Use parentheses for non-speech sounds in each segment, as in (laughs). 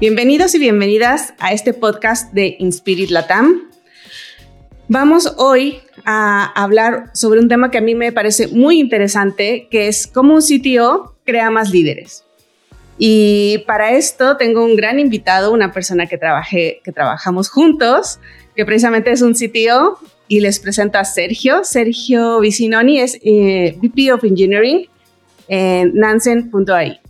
Bienvenidos y bienvenidas a este podcast de Inspirit Latam. Vamos hoy a hablar sobre un tema que a mí me parece muy interesante, que es cómo un CTO crea más líderes. Y para esto tengo un gran invitado, una persona que, trabajé, que trabajamos juntos, que precisamente es un CTO, y les presento a Sergio. Sergio Vicinoni es eh, VP of Engineering en Nansen.ai.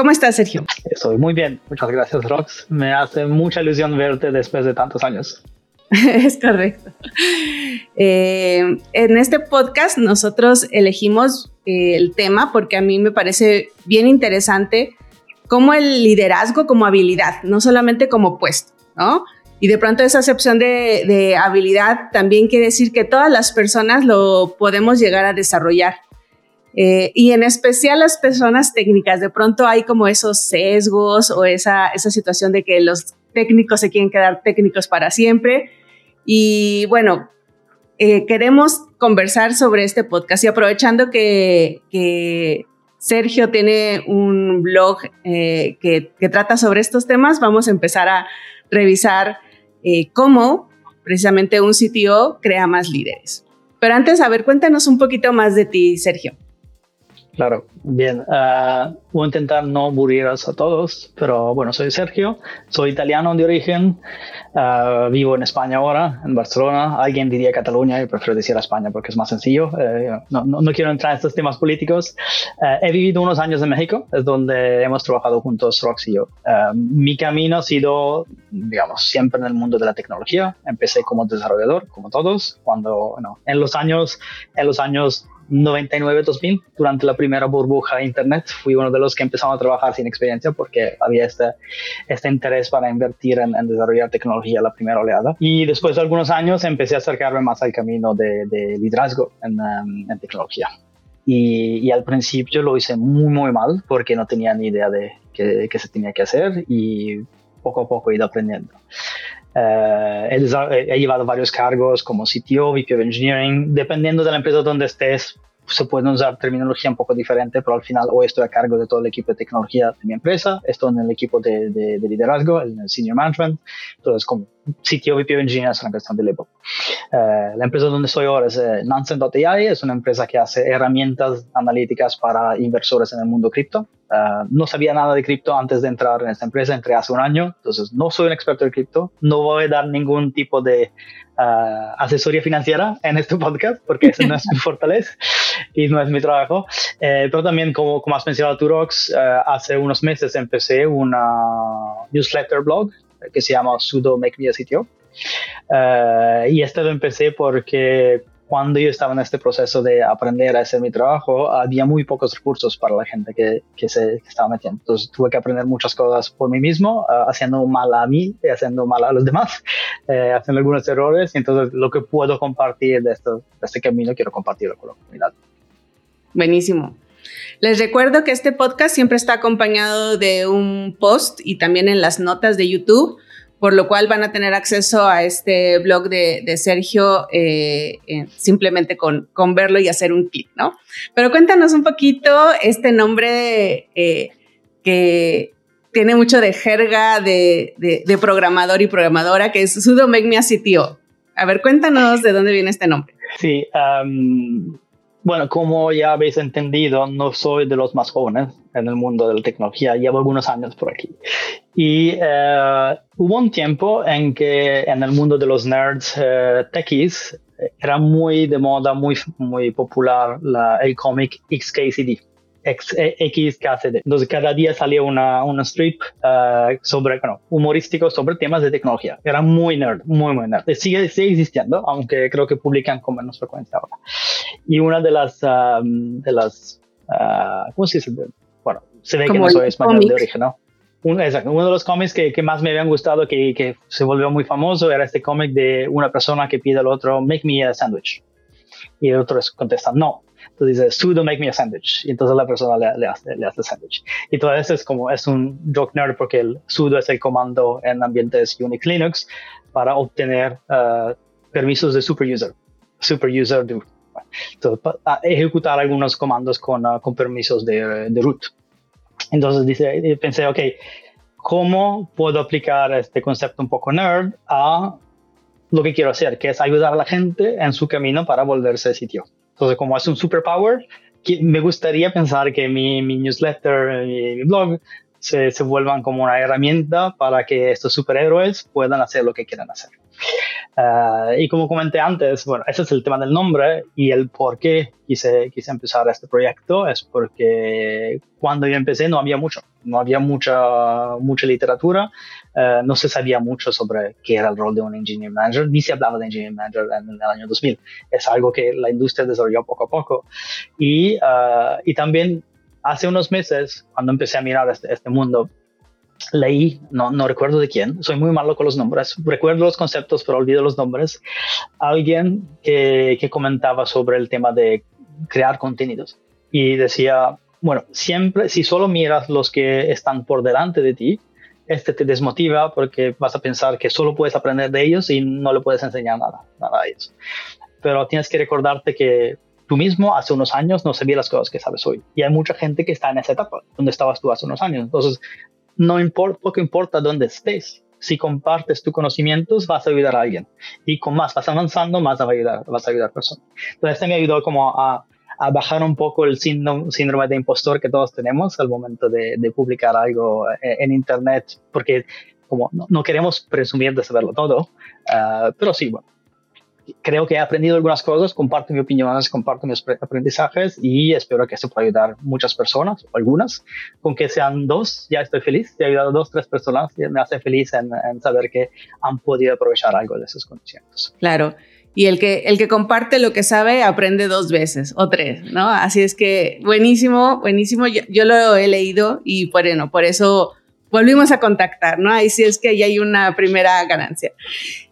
¿Cómo estás, Sergio? Estoy muy bien, muchas gracias, Rox. Me hace mucha ilusión verte después de tantos años. (laughs) es correcto. Eh, en este podcast nosotros elegimos eh, el tema porque a mí me parece bien interesante como el liderazgo como habilidad, no solamente como puesto, ¿no? Y de pronto esa acepción de, de habilidad también quiere decir que todas las personas lo podemos llegar a desarrollar. Eh, y en especial las personas técnicas, de pronto hay como esos sesgos o esa, esa situación de que los técnicos se quieren quedar técnicos para siempre. Y bueno, eh, queremos conversar sobre este podcast y aprovechando que, Sergio tiene un blog eh, que, que, trata sobre estos temas, vamos a empezar a revisar cómo precisamente un sitio crea más líderes. Pero antes, a ver, cuéntanos un poquito más de ti, Sergio. Claro, bien. Uh, voy a intentar no aburriros a todos, pero bueno, soy Sergio, soy italiano de origen, uh, vivo en España ahora, en Barcelona. Alguien diría Cataluña, y prefiero decir España porque es más sencillo. Uh, no, quiero entrar en estos temas políticos. he vivido unos años en México, es donde hemos trabajado juntos Rox y yo. mi camino ha sido, digamos, siempre en el mundo de la tecnología. Empecé como desarrollador, como todos, cuando, bueno, en los años, en los años 99-2000, durante la primera burbuja de Internet, fui uno de los que empezamos a trabajar sin experiencia porque había este, este interés para invertir en, desarrollar tecnología la primera oleada. Y después de algunos años empecé a acercarme más al camino de, liderazgo en, um, en tecnología. Y, y, al principio lo hice muy, muy mal porque no tenía ni idea de qué, qué se tenía que hacer y poco a poco he ido aprendiendo. Uh, he, he, llevado varios cargos como CTO, VP of Engineering, dependiendo de la empresa donde estés, se puede usar terminología un poco diferente, pero al final hoy estoy a cargo de todo el equipo de tecnología de mi empresa, estoy en el equipo de, de, de liderazgo, en el senior management, entonces como CTO, VP of Engineering es una cuestión de label. Uh, la empresa donde estoy ahora es uh, Nansen.ai, es una empresa que hace herramientas analíticas para inversores en el mundo cripto. Uh, no sabía nada de cripto antes de entrar en esta empresa, entré hace un año, entonces no soy un experto de cripto, no voy a dar ningún tipo de uh, asesoría financiera en este podcast porque eso no es mi (laughs) fortaleza y no es mi trabajo. Eh, pero también, como, como has mencionado tú, Rox, uh, hace unos meses empecé una newsletter blog que se llama Sudo Make Me a Sitio. y esto lo empecé porque cuando yo estaba en este proceso de aprender a hacer mi trabajo, había muy pocos recursos para la gente que, que se estaba metiendo. Entonces tuve que aprender muchas cosas por mí mismo, uh, haciendo mal a mí y haciendo mal a los demás, (laughs) eh, haciendo algunos errores. Y entonces lo que puedo compartir de, esto, de este camino, quiero compartirlo con la comunidad. Buenísimo. Les recuerdo que este podcast siempre está acompañado de un post y también en las notas de YouTube por lo cual van a tener acceso a este blog de, Sergio eh, simplemente con, verlo y hacer un clic, ¿no? Pero cuéntanos un poquito este nombre eh, que tiene mucho de jerga de, programador y programadora, que es Sudo Make Me a. A ver, cuéntanos de dónde viene este nombre. Sí, um, bueno, como ya habéis entendido, no soy de los más jóvenes en el mundo de la tecnología, llevo algunos años por aquí. Y uh, hubo un tiempo en que en el mundo de los nerds uh, techies era muy de moda, muy, muy popular la, el cómic XKCD. XKCD. Entonces cada día salía una, una strip uh, sobre, bueno, humorístico sobre temas de tecnología. Era muy nerd, muy, muy nerd. Sigue, sigue existiendo, aunque creo que publican con menos frecuencia ahora. Y una de las, um, de las, uh, ¿cómo se dice? Bueno, se ve que no soy español de origen, ¿no? Un, exacto, uno de los cómics que, que, más me habían gustado, que, que se volvió muy famoso, era este cómic de una persona que pide al otro, make me a sandwich. Y el otro contesta, no. Entonces dice, sudo make me a sandwich. Y entonces la persona le, le hace, le hace sandwich. Y todo eso es como, es un joke nerd porque el sudo es el comando en ambientes Unix Linux para obtener uh, permisos de super user. Super user do. Entonces, para ejecutar algunos comandos con, uh, con permisos de, de root. Entonces dice, pensé, ok, cómo puedo aplicar este concepto un poco nerd a lo que quiero hacer, que es ayudar a la gente en su camino para volverse sitio. Entonces, como es un superpower, me gustaría pensar que mi, mi newsletter, mi, mi blog, se, se, vuelvan como una herramienta para que estos superhéroes puedan hacer lo que quieran hacer. Uh, y como comenté antes, bueno, ese es el tema del nombre y el por qué quise, quise empezar este proyecto es porque cuando yo empecé no había mucho, no había mucha, mucha literatura, uh, no se sabía mucho sobre qué era el rol de un engineer manager, ni se hablaba de engineer manager en el año 2000. Es algo que la industria desarrolló poco a poco. Y, uh, y también hace unos meses, cuando empecé a mirar este, este mundo, leí, no, no recuerdo de quién, soy muy malo con los nombres, recuerdo los conceptos pero olvido los nombres, alguien que, que comentaba sobre el tema de crear contenidos y decía, bueno, siempre, si solo miras los que están por delante de ti, este te desmotiva porque vas a pensar que solo puedes aprender de ellos y no le puedes enseñar nada, nada a ellos. Pero tienes que recordarte que tú mismo hace unos años no sabías las cosas que sabes hoy. Y hay mucha gente que está en esa etapa, donde estabas tú hace unos años. Entonces, no importa, poco importa dónde estés. Si compartes tus conocimientos, vas a ayudar a alguien. Y con más vas avanzando, más vas a ayudar, vas a ayudar a personas. Entonces, este me ayudó como a, a bajar un poco el síndrome, síndrome, de impostor que todos tenemos al momento de, de publicar algo en, en, Internet, porque como no, no, queremos presumir de saberlo todo, uh, pero sí, bueno, creo que he aprendido algunas cosas, comparto mis opiniones, comparto mis aprendizajes y espero que esto pueda ayudar muchas personas, algunas, con que sean dos, ya estoy feliz, he ayudado a dos, tres personas, me hace feliz en, en, saber que han podido aprovechar algo de esos conocimientos. Claro. Y el que, el que comparte lo que sabe aprende dos veces o tres, ¿no? Así es que buenísimo, buenísimo. Yo, lo he leído y bueno, por eso volvimos a contactar, ¿no? Ahí sí es que ahí hay una primera ganancia.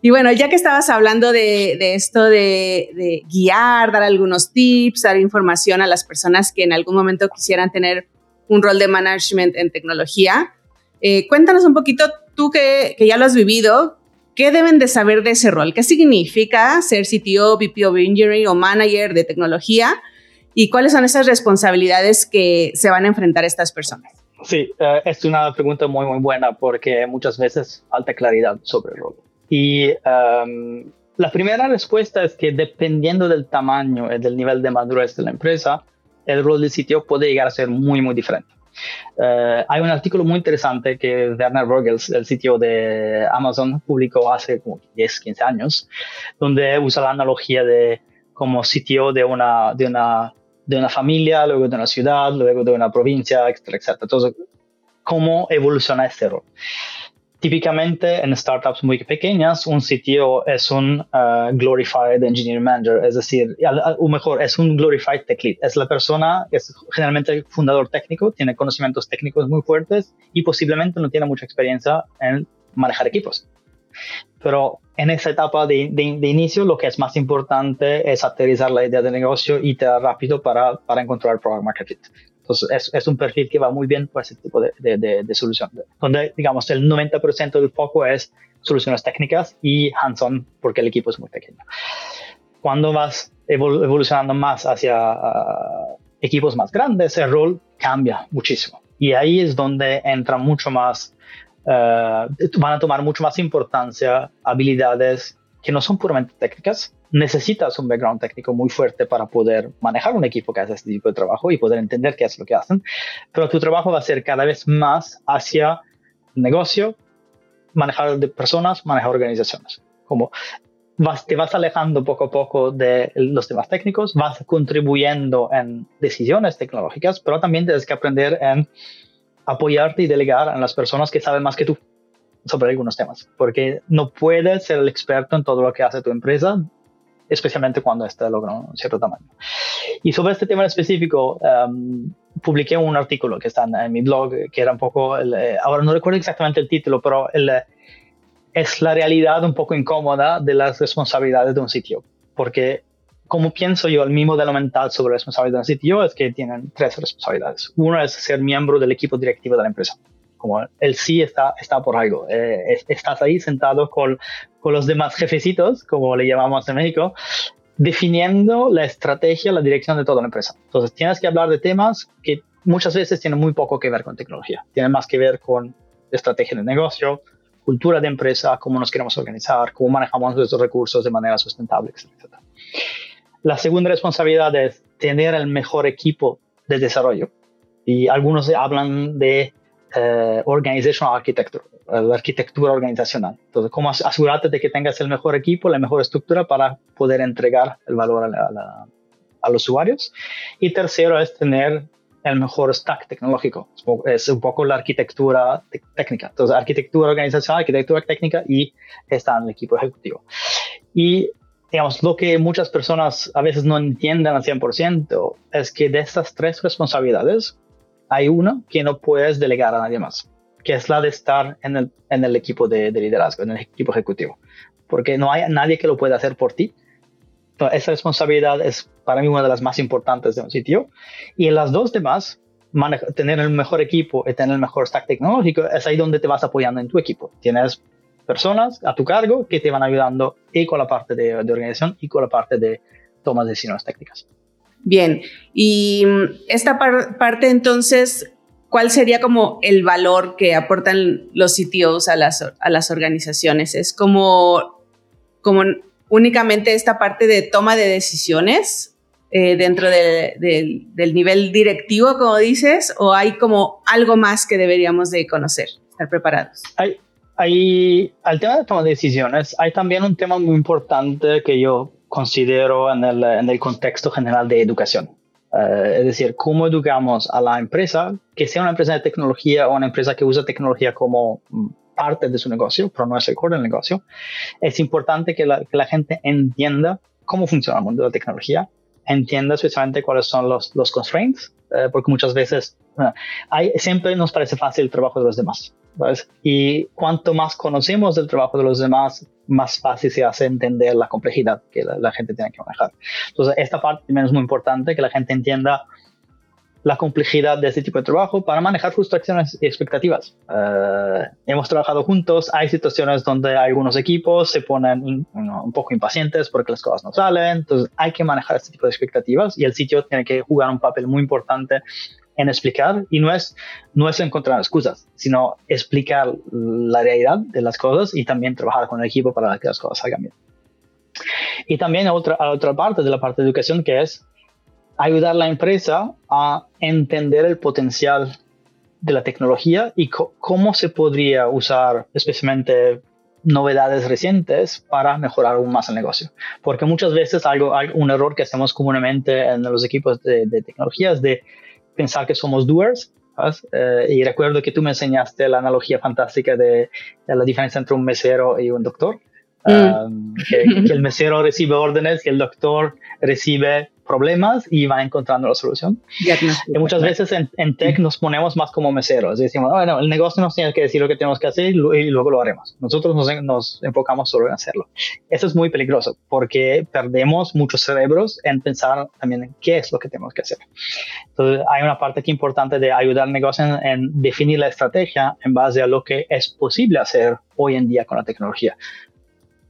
Y bueno, ya que estabas hablando de, de esto de, de, guiar, dar algunos tips, dar información a las personas que en algún momento quisieran tener un rol de management en tecnología, eh, cuéntanos un poquito, tú que, que, ya lo has vivido, ¿qué deben de saber de ese rol? ¿Qué significa ser CTO, VP of Engineering o manager de tecnología? ¿Y cuáles son esas responsabilidades que se van a enfrentar estas personas? Sí, uh, es una pregunta muy, muy buena porque muchas veces falta claridad sobre el rol. Y um, la primera respuesta es que dependiendo del tamaño y del nivel de madurez de la empresa, el rol del sitio puede llegar a ser muy, muy diferente. Uh, hay un artículo muy interesante que Werner Rogels, el sitio de Amazon, publicó hace como 10, 15 años, donde usa la analogía de como sitio de una, de una de una familia, luego de una ciudad, luego de una provincia, etcétera, etcétera. Entonces, ¿cómo evoluciona este rol? Típicamente en startups muy pequeñas, un sitio es un uh, glorified engineer manager, es decir, o mejor, es un glorified tech lead. Es la persona es generalmente el fundador técnico, tiene conocimientos técnicos muy fuertes y posiblemente no tiene mucha experiencia en manejar equipos. Pero en esa etapa de, de, de, inicio lo que es más importante es aterrizar la idea de negocio y iterar rápido para, para encontrar el product market fit. Entonces es, es, un perfil que va muy bien para ese tipo de, de, de solución, donde digamos el 90% del foco es soluciones técnicas y hands-on porque el equipo es muy pequeño. Cuando vas evolucionando más hacia uh, equipos más grandes, el rol cambia muchísimo. Y ahí es donde entra mucho más uh, van a tomar mucho más importancia habilidades que no son puramente técnicas. Necesitas un background técnico muy fuerte para poder manejar un equipo que hace este tipo de trabajo y poder entender qué es lo que hacen, pero tu trabajo va a ser cada vez más hacia negocio, manejar de personas, manejar organizaciones. Como vas, te vas alejando poco a poco de los temas técnicos, vas contribuyendo en decisiones tecnológicas, pero también tienes que aprender en apoyarte y delegar a las personas que saben más que tú sobre algunos temas, porque no puedes ser el experto en todo lo que hace tu empresa, especialmente cuando éste logra un cierto tamaño. Y sobre este tema en específico, um, publiqué un artículo que está en, mi blog, que era un poco, el, eh, ahora no recuerdo exactamente el título, pero el, es la realidad un poco incómoda de las responsabilidades de un sitio, porque como pienso yo, el mi modelo mental sobre responsabilidad en sitio es que tienen tres responsabilidades. Uno es ser miembro del equipo directivo de la empresa. Como el sí está, está por algo. Eh, estás ahí sentado con, con los demás jefecitos, como le llamamos en México, definiendo la estrategia, la dirección de toda la empresa. Entonces, tienes que hablar de temas que muchas veces tienen muy poco que ver con tecnología. Tienen más que ver con estrategia de negocio, cultura de empresa, cómo nos queremos organizar, cómo manejamos nuestros recursos de manera sustentable, etc. La segunda responsabilidad es tener el mejor equipo de desarrollo. Y algunos hablan de eh, organizational architecture, la arquitectura organizacional. Entonces, cómo asegurarte de que tengas el mejor equipo, la mejor estructura para poder entregar el valor a, a los usuarios. Y tercero es tener el mejor stack tecnológico. Es un poco la arquitectura técnica. Entonces, arquitectura organizacional, arquitectura técnica y está en el equipo ejecutivo. Y, digamos, lo que muchas personas a veces no entienden al 100% es que de estas tres responsabilidades hay una que no puedes delegar a nadie más, que es la de estar en el, en el equipo de, de liderazgo, en el equipo ejecutivo. Porque no hay nadie que lo pueda hacer por ti esa responsabilidad es para mí una de las más importantes de un sitio. Y en las dos demás, tener el mejor equipo y tener el mejor stack tecnológico, es ahí donde te vas apoyando en tu equipo. Tienes personas a tu cargo que te van ayudando y con la parte de, organización y con la parte de toma de decisiones técnicas. Bien, y mm, esta parte entonces, ¿cuál sería como el valor que aportan los CTOs a las, a las organizaciones? Es como, como únicamente esta parte de toma de decisiones eh, dentro del nivel directivo, como dices, o hay como algo más que deberíamos de conocer, estar preparados? Hay, hay, al tema de toma de decisiones, hay también un tema muy importante que yo considero en el, en el contexto general de educación. Eh, es decir, cómo educamos a la empresa, que sea una empresa de tecnología o una empresa que usa tecnología como parte de su negocio, pero no es el core del negocio, es importante que la, que la gente entienda cómo funciona el mundo de la tecnología, entienda especialmente cuáles son los, los constraints, eh, porque muchas veces hay, siempre nos parece fácil el trabajo de los demás. ¿sabes? Y cuanto más conocemos del trabajo de los demás, más fácil se hace entender la complejidad que la, la gente tiene que manejar. Entonces, esta parte también es muy importante, que la gente entienda la complejidad de este tipo de trabajo para manejar frustraciones y expectativas. Eh, hemos trabajado juntos, hay situaciones donde algunos equipos se ponen un poco impacientes porque las cosas no salen, entonces hay que manejar este tipo de expectativas y el sitio tiene que jugar un papel muy importante en explicar y no es, no es encontrar excusas, sino explicar la realidad de las cosas y también trabajar con el equipo para que las cosas salgan bien. Y también otra, otra parte de la parte de educación que es ayudar a la empresa a entender el potencial de la tecnología y cómo se podría usar especialmente novedades recientes para mejorar aún más el negocio. Porque muchas veces algo, un error que hacemos comúnmente en los equipos de, de tecnología es de pensar que somos doers. Eh, y recuerdo que tú me enseñaste la analogía fantástica de, la diferencia entre un mesero y un doctor. Mm. Um, que, el mesero recibe órdenes y el doctor recibe problemas y va encontrando la solución. Y muchas veces en, en, tech nos ponemos más como meseros. Decimos, bueno, el negocio nos tiene que decir lo que tenemos que hacer y, luego lo haremos. Nosotros nos, nos, enfocamos solo en hacerlo. Eso es muy peligroso porque perdemos muchos cerebros en pensar también en qué es lo que tenemos que hacer. Entonces, hay una parte aquí importante de ayudar al negocio en, en definir la estrategia en base a lo que es posible hacer hoy en día con la tecnología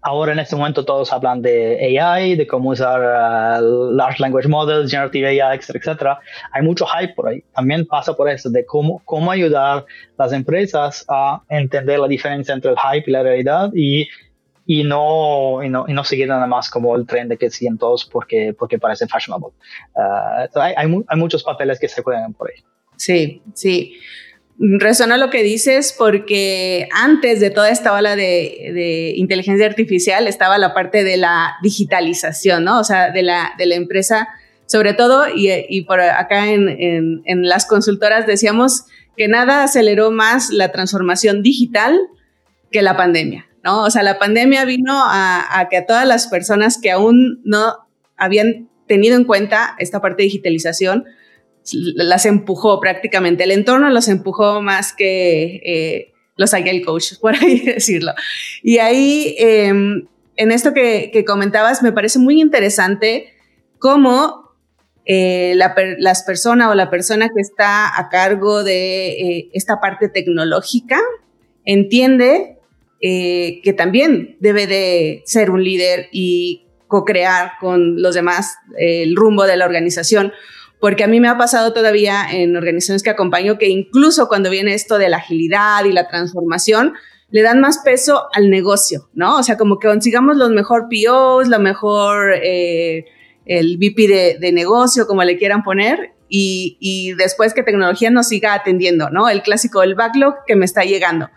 ahora en este momento todos hablan de AI, de cómo usar uh, large language models, generative AI, etcétera, etcétera. Hay mucho hype por ahí. También pasa por eso, de cómo, cómo ayudar las empresas a entender la diferencia entre el hype y la realidad y, y, no, y, no, y no seguir nada más como el tren de que siguen todos porque, porque parece fashionable. Uh, hay, hay, hay muchos papeles que se juegan por ahí. Sí, sí resuena lo que dices porque antes de toda esta ola de, inteligencia artificial estaba la parte de la digitalización, ¿no? O sea, de la, de la empresa, sobre todo, y, por acá en, las consultoras decíamos que nada aceleró más la transformación digital que la pandemia, ¿no? O sea, la pandemia vino a, a que a todas las personas que aún no habían tenido en cuenta esta parte de digitalización, las empujó prácticamente, el entorno los empujó más que eh, los agile coaches, (laughs) por ahí decirlo. Y ahí, em, en esto que, comentabas, me parece muy interesante cómo eh, las personas o la persona que está a cargo de eh, esta parte tecnológica entiende que también debe de ser un líder y co-crear con los demás el rumbo de la organización porque a mí me ha pasado todavía en organizaciones que acompaño que incluso cuando viene esto de la agilidad y la transformación, le dan más peso al negocio, ¿no? O sea, como que consigamos los mejor POs, la mejor, eh, el VP de, negocio, como le quieran poner, y, y, después que tecnología nos siga atendiendo, ¿no? El clásico, el backlog que me está llegando.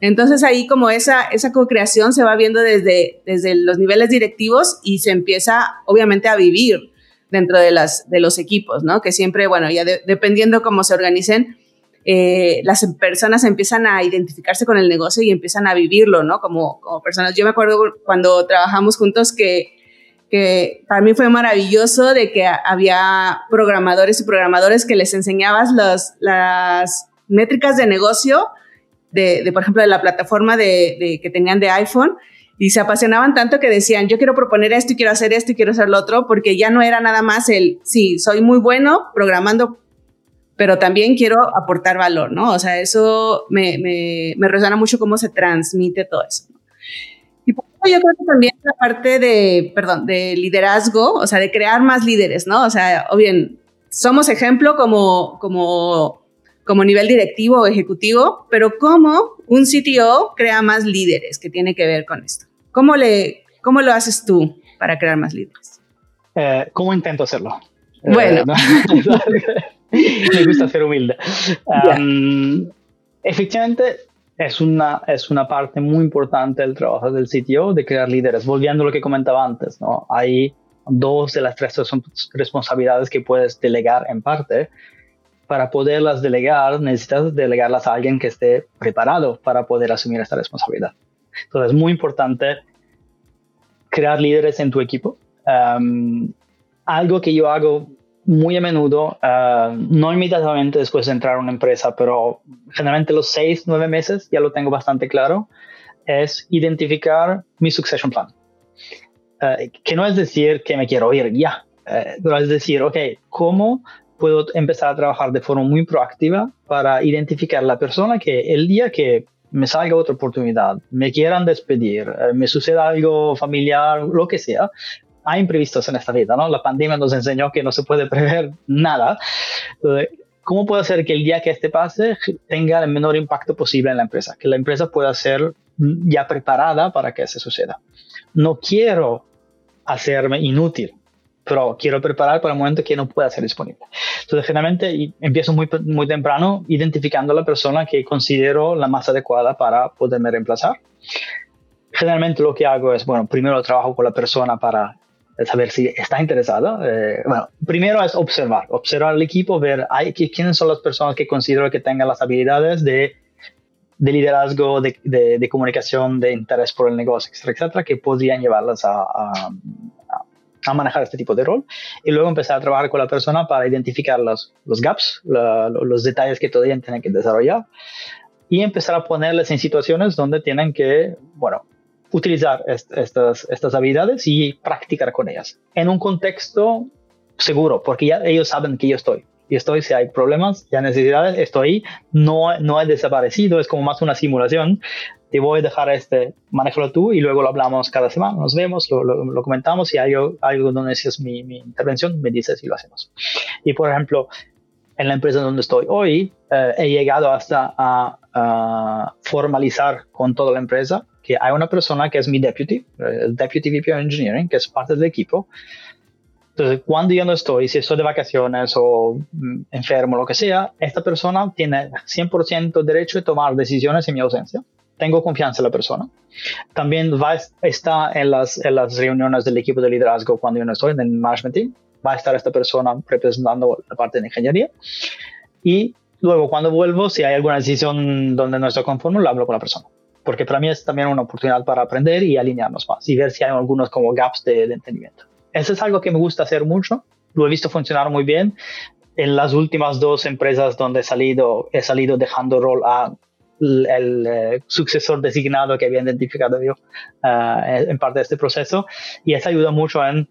Entonces ahí como esa, esa co-creación se va viendo desde, desde los niveles directivos y se empieza obviamente a vivir dentro de, las, de los equipos, ¿no? Que siempre, bueno, ya dependiendo cómo se organicen, eh, las personas empiezan a identificarse con el negocio y empiezan a vivirlo, ¿no? Como, como personas. Yo me acuerdo cuando trabajamos juntos que, que para mí fue maravilloso de que había programadores y programadores que les enseñabas los, las métricas de negocio de, de, por ejemplo, de la plataforma de, de, que tenían de iPhone y se apasionaban tanto que decían, yo quiero proponer esto y quiero hacer esto y quiero hacer lo otro, porque ya no era nada más el, sí, soy muy bueno programando, pero también quiero aportar valor, ¿no? O sea, eso me, me, me resuena mucho cómo se transmite todo eso. Y por eso yo creo que también la parte de, perdón, de liderazgo, o sea, de crear más líderes, ¿no? O sea, o bien, somos ejemplo como, como, como nivel directivo o ejecutivo, pero cómo un CTO crea más líderes que tiene que ver con esto. ¿Cómo, le, ¿Cómo lo haces tú para crear más líderes? Eh, ¿Cómo intento hacerlo? Eh, bueno. (laughs) Me gusta ser humilde. efectivamente, es una, es una parte muy importante del trabajo del CTO de crear líderes. Volviendo a lo que comentaba antes, ¿no? hay dos de las tres responsabilidades que puedes delegar en parte. Para poderlas delegar, necesitas delegarlas a alguien que esté preparado para poder asumir esta responsabilidad. Entonces, es muy importante crear líderes en tu equipo. algo que yo hago muy a menudo, uh, no inmediatamente después de entrar a una empresa, pero generalmente los seis, nueve meses, ya lo tengo bastante claro, es identificar mi succession plan. Uh, que no es decir que me quiero ir ya, uh, pero es decir, ok, ¿cómo puedo empezar a trabajar de forma muy proactiva para identificar la persona que el día que me salga otra oportunidad, me quieran despedir, eh, me suceda algo familiar, lo que sea, hay imprevistos en esta vida, ¿no? La pandemia nos enseñó que no se puede prever (laughs) nada. ¿Cómo puedo hacer que el día que este pase tenga el menor impacto posible en la empresa? Que la empresa pueda ser ya preparada para que eso suceda. No quiero hacerme inútil pero quiero preparar para el momento que no pueda ser disponible. Entonces, generalmente empiezo muy, muy temprano identificando a la persona que considero la más adecuada para poderme reemplazar. Generalmente lo que hago es, bueno, primero trabajo con la persona para saber si está interesada. Eh, bueno, primero es observar, observar al equipo, ver hay, quiénes son las personas que considero que tengan las habilidades de, de liderazgo, de, de, comunicación, de interés por el negocio, etcétera, etcétera, que podrían llevarlas a, a, a manejar este tipo de rol y luego empezar a trabajar con la persona para identificar los, los gaps, los detalles que todavía tienen que desarrollar y empezar a ponerles en situaciones donde tienen que, bueno, utilizar estas, estas habilidades y practicar con ellas en un contexto seguro, porque ya ellos saben que yo estoy. Y estoy, si hay problemas, ya necesidades, estoy, no, no he desaparecido, es como más una simulación te voy a dejar este, manéjalo tú y luego lo hablamos cada semana, nos vemos, lo, lo, comentamos y hay algo donde necesitas mi, mi, intervención, me dices y lo hacemos. Y por ejemplo, en la empresa donde estoy hoy, eh, he llegado hasta a, a, formalizar con toda la empresa que hay una persona que es mi deputy, el deputy VP of Engineering, que es parte del equipo. Entonces, cuando yo no estoy, si estoy de vacaciones o mm, enfermo, lo que sea, esta persona tiene 100% derecho de tomar decisiones en mi ausencia tengo confianza en la persona. También va a estar en las, en las reuniones del equipo de liderazgo cuando yo no estoy en el management team. Va a estar esta persona representando la parte de ingeniería. Y luego cuando vuelvo, si hay alguna decisión donde no estoy conforme, lo hablo con la persona. Porque para mí es también una oportunidad para aprender y alinearnos más y ver si hay algunos como gaps de, de entendimiento. Eso es algo que me gusta hacer mucho. Lo he visto funcionar muy bien. En las últimas dos empresas donde he salido, he salido dejando rol a el, eh, sucesor designado que había identificado yo eh, en parte de este proceso. Y eso ayuda mucho en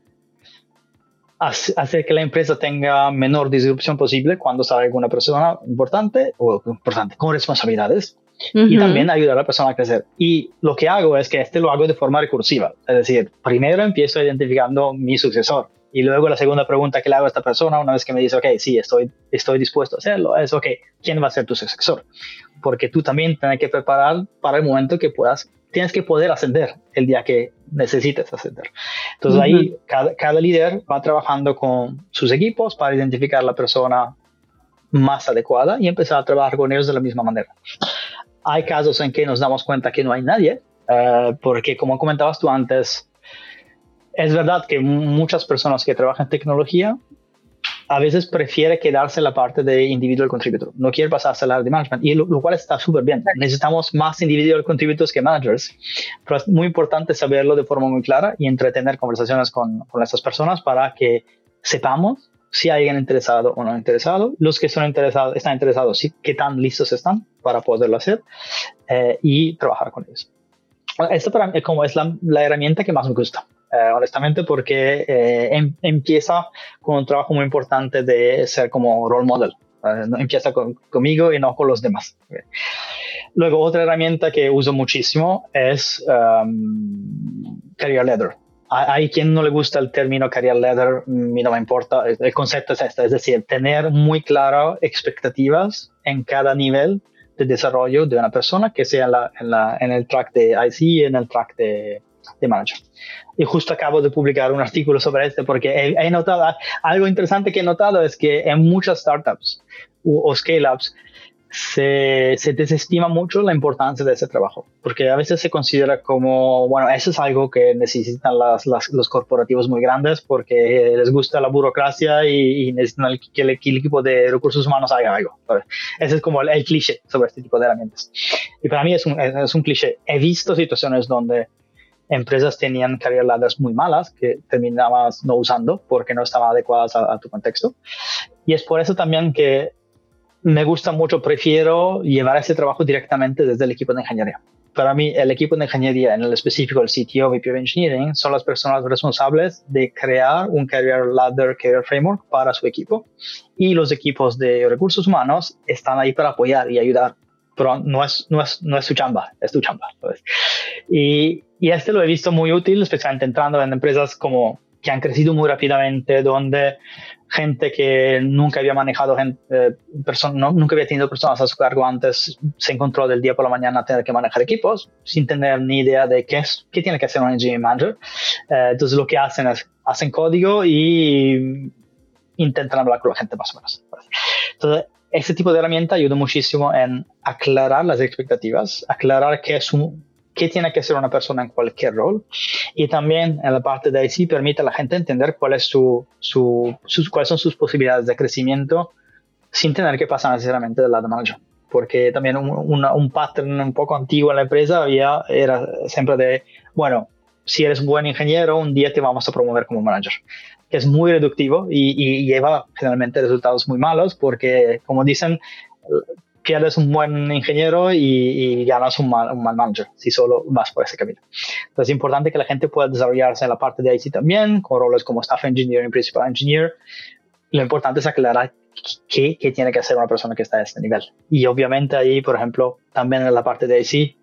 hacer que la empresa tenga menor disrupción posible cuando sale alguna persona importante o importante con responsabilidades y también ayuda a la persona a crecer. Y lo que hago es que este lo hago de forma recursiva, es decir, primero empiezo identificando mi sucesor Y luego la segunda pregunta que le hago a esta persona, una vez que me dice, ok, sí, estoy, estoy dispuesto a hacerlo, es, ok, ¿quién va a ser tu sucesor? Porque tú también tienes que preparar para el momento que puedas, tienes que poder ascender el día que necesites ascender. Entonces ahí cada, cada líder va trabajando con sus equipos para identificar la persona más adecuada y empezar a trabajar con ellos de la misma manera. Hay casos en que nos damos cuenta que no hay nadie, eh, porque como comentabas tú antes, es verdad que muchas personas que trabajan en tecnología a veces prefiere quedarse en la parte de individual contributor, no quiere pasarse al área de management, y lo, cual está súper bien. Necesitamos más individual contributors que managers, pero es muy importante saberlo de forma muy clara y entretener conversaciones con, con estas personas para que sepamos si hay alguien interesado o no interesado, los que son interesados, están interesados, ¿sí? qué tan listos están para poderlo hacer eh, y trabajar con ellos. Esto para mí como es la, la herramienta que más me gusta, eh, honestamente, porque eh, em, empieza con un trabajo muy importante de ser como role model. empieza conmigo y no con los demás. Luego, otra herramienta que uso muchísimo es um, Career Letter hay quien no le gusta el término career ladder, mm, y no me importa, el concepto es este, es decir, tener muy claras expectativas en cada nivel de desarrollo de una persona, que sea en, la, en, la, en el track de IC y en el track de, de manager. Y justo acabo de publicar un artículo sobre este porque he, he notado, algo interesante que he notado es que en muchas startups o, o scale-ups se, se, desestima mucho la importancia de ese trabajo, porque a veces se considera como, bueno, eso es algo que necesitan las, los corporativos muy grandes porque les gusta la burocracia y, necesitan que, el, equipo de recursos humanos haga algo. Ese es como el, cliché sobre este tipo de herramientas. Y para mí es un, es un cliché. He visto situaciones donde empresas tenían career ladders muy malas que terminabas no usando porque no estaban adecuadas a, a tu contexto. Y es por eso también que me gusta mucho, prefiero llevar ese trabajo directamente desde el equipo de ingeniería. Para mí, el equipo de ingeniería, en el específico el CTO, VP of Engineering, son las personas responsables de crear un Career Ladder, Career Framework para su equipo. Y los equipos de recursos humanos están ahí para apoyar y ayudar. Pero no es, no es, no es su chamba, es tu chamba. Y, y este lo he visto muy útil, especialmente entrando en empresas como que han crecido muy rápidamente, donde gente que nunca había manejado, gente, eh, no, nunca había tenido personas a su cargo antes, se encontró del día por la mañana a tener que manejar equipos sin tener ni idea de qué, es, qué tiene que hacer un engineering manager. Eh, entonces lo que hacen es, hacen código y intentan hablar con la gente más o menos. Entonces, este tipo de herramienta ayuda muchísimo en aclarar las expectativas, aclarar qué es un, qué tiene que hacer una persona en cualquier rol. Y también en la parte de IC permite a la gente entender su, su, cuáles son sus posibilidades de crecimiento sin tener que pasar necesariamente del lado manager. Porque también un, un pattern un poco antiguo en la empresa había, era siempre de, bueno, si eres un buen ingeniero, un día te vamos a promover como manager. Es muy reductivo y, y lleva generalmente resultados muy malos porque, como dicen, pierdes un buen ingeniero y, ganas un mal, un mal, manager si solo vas por ese camino. Entonces es importante que la gente pueda desarrollarse en la parte de IT también, con roles como Staff Engineer y Principal Engineer. Lo importante es aclarar qué, qué, tiene que hacer una persona que está a este nivel. Y obviamente ahí, por ejemplo, también en la parte de IT,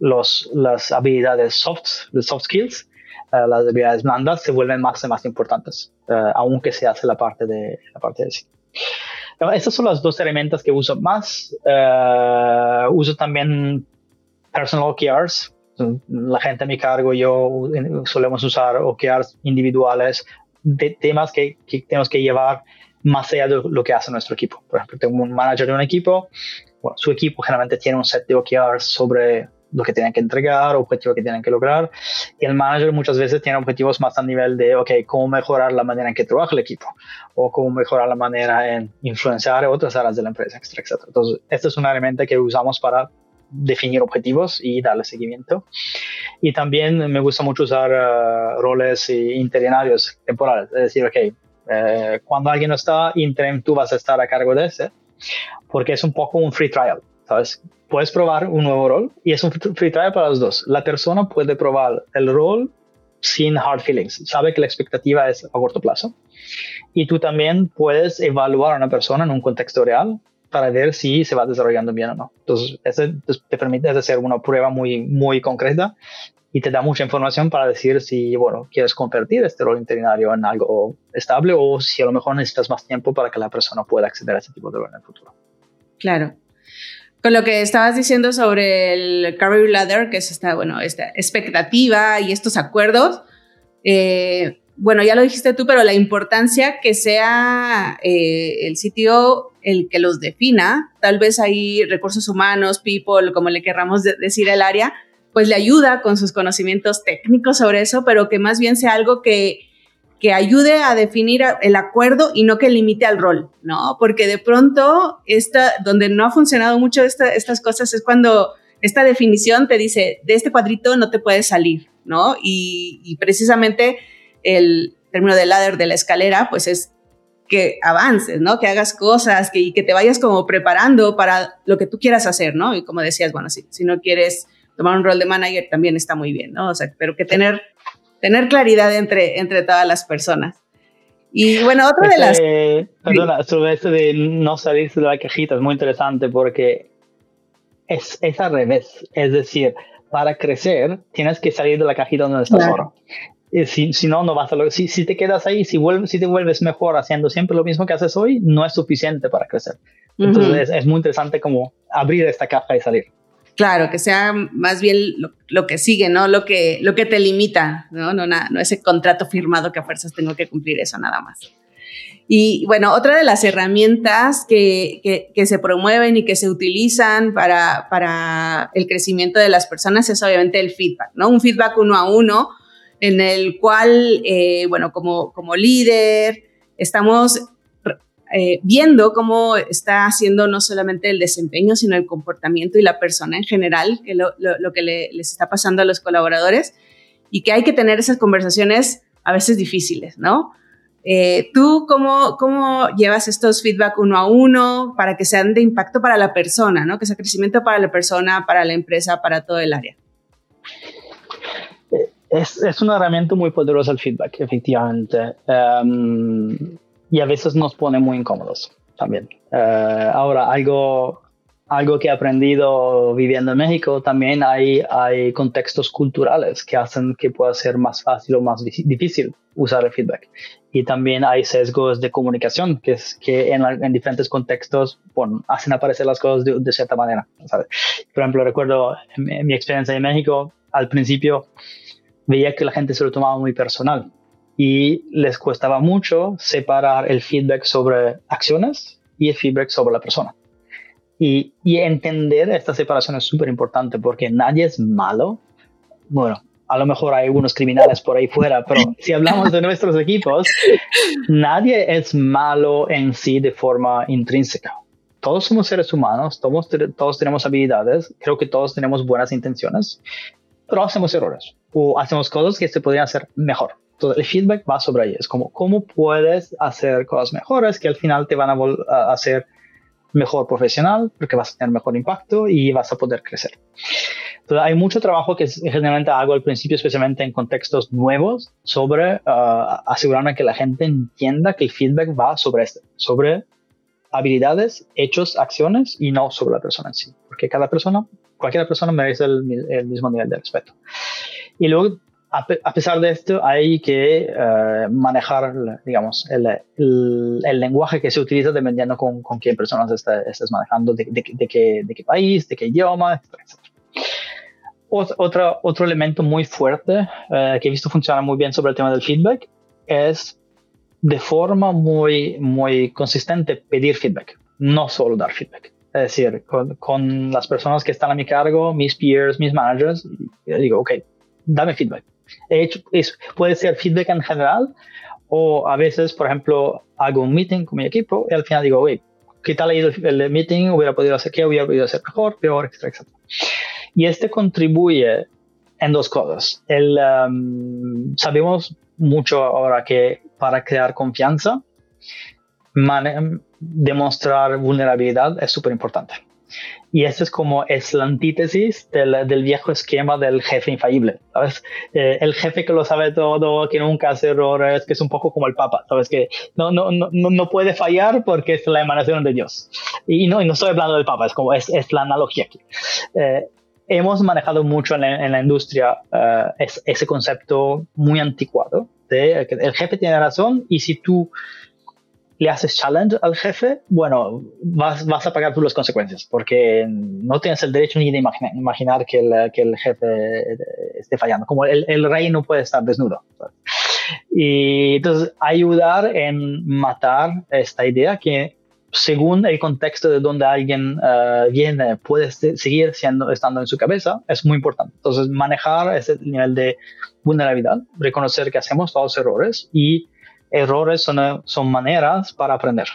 los, las habilidades soft, los soft skills, eh, las habilidades blandas se vuelven más y más importantes, uh, aunque se hace la parte de la parte de IT. Estas son las dos herramientas que uso más. Eh, uso también personal OKRs. La gente a mi cargo, yo solemos usar OKRs individuales de temas que, tenemos que llevar más allá de lo que hace nuestro equipo. Por ejemplo, tengo un manager de un equipo, su equipo generalmente tiene un set de OKRs sobre lo que tienen que entregar, objetivos que tienen que lograr. Y el manager muchas veces tiene objetivos más a nivel de, ok, cómo mejorar la manera en que trabaja el equipo o cómo mejorar la manera en influenciar otras áreas de la empresa, etcétera, etcétera. Entonces, esta es una herramienta que usamos para definir objetivos y darle seguimiento. Y también me gusta mucho usar uh, roles interinarios temporales, es decir, ok, eh, cuando alguien no está, interim tú vas a estar a cargo de ese, porque es un poco un free trial, ¿sabes? puedes probar un nuevo rol y es un free trial para los dos. La persona puede probar el rol sin hard feelings, sabe que la expectativa es a corto plazo. Y tú también puedes evaluar a una persona en un contexto real para ver si se va desarrollando bien o no. Entonces, eso te permite hacer una prueba muy, muy concreta y te da mucha información para decir si, bueno, quieres convertir este rol interinario en algo estable o si a lo mejor necesitas más tiempo para que la persona pueda acceder a ese tipo de rol en el futuro. Claro. Con lo que estabas diciendo sobre el career ladder, que es esta, bueno, esta expectativa y estos acuerdos, eh, bueno, ya lo dijiste tú, pero la importancia que sea eh, el sitio el que los defina, tal vez hay recursos humanos, people, como le querramos decir el área, pues le ayuda con sus conocimientos técnicos sobre eso, pero que más bien sea algo que, que ayude a definir el acuerdo y no que limite al rol, ¿no? Porque de pronto, esta, donde no ha funcionado mucho estas cosas es cuando esta definición te dice, de este cuadrito no te puedes salir, ¿no? Y, precisamente el término del ladder de la escalera, pues es que avances, ¿no? Que hagas cosas, que, y que te vayas como preparando para lo que tú quieras hacer, ¿no? Y como decías, bueno, si, si no quieres tomar un rol de manager también está muy bien, ¿no? O sea, pero que tener tener claridad entre, entre todas las personas. Y bueno, otra de las... Eh, perdona, sobre eso de no salirse de la cajita es muy interesante porque es, es al revés. Es decir, para crecer tienes que salir de la cajita donde estás ahora. Si, si, no, no vas a lo si, si te quedas ahí, si, vuelves, si te vuelves mejor haciendo siempre lo mismo que haces hoy, no es suficiente para crecer. Entonces es, es, muy interesante como abrir esta caja y salir. Claro, que sea más bien lo, que sigue, ¿no? Lo que, lo que te limita, ¿no? No, no ese contrato firmado que a fuerzas tengo que cumplir eso nada más. Y bueno, otra de las herramientas que, que, se promueven y que se utilizan para, para, el crecimiento de las personas es obviamente el feedback, ¿no? Un feedback uno a uno en el cual, eh, bueno, como, como líder, estamos eh, viendo cómo está haciendo no solamente el desempeño, sino el comportamiento y la persona en general, que lo, que les está pasando a los colaboradores y que hay que tener esas conversaciones a veces difíciles, ¿no? Eh, ¿Tú cómo, cómo llevas estos feedback uno a uno para que sean de impacto para la persona, ¿no? Que sea crecimiento para la persona, para la empresa, para todo el área. Es, es una herramienta muy poderosa el feedback, efectivamente. Um, y a veces nos pone muy incómodos también. Eh, ahora, algo, algo que he aprendido viviendo en México, también hay, hay contextos culturales que hacen que pueda ser más fácil o más difícil usar el feedback. Y también hay sesgos de comunicación que, es, que en, en diferentes contextos bueno, hacen aparecer las cosas de, de cierta manera. Por ejemplo, recuerdo en mi experiencia en México, al principio veía que la gente se lo tomaba muy personal y les costaba mucho separar el feedback sobre acciones y el feedback sobre la persona. Y, y entender esta separación es súper importante porque nadie es malo. Bueno, a lo mejor hay algunos criminales por ahí fuera, pero (laughs) si hablamos de nuestros equipos, nadie es malo en sí de forma intrínseca. Todos somos seres humanos, todos, todos tenemos habilidades, creo que todos tenemos buenas intenciones, pero hacemos errores o hacemos cosas que se podrían hacer mejor. Entonces, el feedback va sobre ahí. Es como, ¿cómo puedes hacer cosas mejores que al final te van a, hacer mejor profesional porque vas a tener mejor impacto y vas a poder crecer? Entonces, hay mucho trabajo que generalmente hago al principio, especialmente en contextos nuevos, sobre uh, asegurarme que la gente entienda que el feedback va sobre esto, sobre habilidades, hechos, acciones y no sobre la persona en sí. Porque cada persona, cualquier persona merece el, el mismo nivel de respeto. Y luego a, pesar de esto, hay que eh, manejar, digamos, el, el, lenguaje que se utiliza dependiendo con, con qué personas estés manejando, de, de, qué, de, qué, país, de qué idioma, etc. Otro, otro elemento muy fuerte eh, que he visto funcionar muy bien sobre el tema del feedback es de forma muy, muy consistente pedir feedback, no solo dar feedback. Es decir, con, con las personas que están a mi cargo, mis peers, mis managers, digo, ok, dame feedback He hecho, puede ser feedback en general o a veces, por ejemplo, hago un meeting con mi equipo y al final digo, oye, ¿qué tal ha ido el meeting? ¿Hubiera podido hacer qué? ¿Hubiera podido hacer mejor, peor, etcétera, etcétera? Y este contribuye en dos cosas. El, um, sabemos mucho ahora que para crear confianza, demostrar vulnerabilidad es súper importante. Y eso es como es la antítesis del, viejo esquema del jefe infalible, ¿sabes? Eh, el jefe que lo sabe todo, que nunca hace errores, que es un poco como el papa, ¿sabes? Que no, no, no, no puede fallar porque es la emanación de Dios. Y no, y no estoy hablando del papa, es como es, es la analogía aquí. Eh, hemos manejado mucho en la, industria uh, ese concepto muy anticuado de que el jefe tiene razón y si tú le haces challenge al jefe, bueno, vas, vas a pagar tú las consecuencias, porque no tienes el derecho ni de imaginar, que, el, que, el, jefe esté fallando, como el, el, rey no puede estar desnudo. Y entonces ayudar en matar esta idea que según el contexto de donde alguien uh, viene puede seguir siendo, estando en su cabeza, es muy importante. Entonces manejar ese nivel de vulnerabilidad, reconocer que hacemos todos errores y errores son, son maneras para aprender.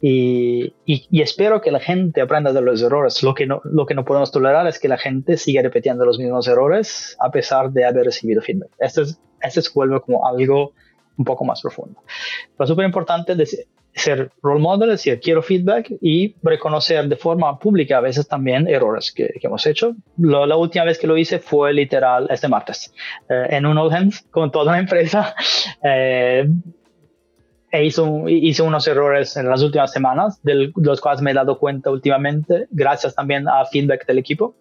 Y, y, espero que la gente aprenda de los errores. Lo que, no, lo que no podemos tolerar es que la gente siga repitiendo los mismos errores a pesar de haber recibido feedback. Esto, es, esto se vuelve como algo un poco más profundo. Pero súper importante ser role model, decir, quiero feedback y reconocer de forma pública a veces también errores que, que hemos hecho. la última vez que lo hice fue literal este martes, eh, en un All Hands con toda una empresa. (laughs) Eh, e hizo, hice unos errores en las últimas semanas, de los cuales me he dado cuenta últimamente, gracias también a feedback del equipo.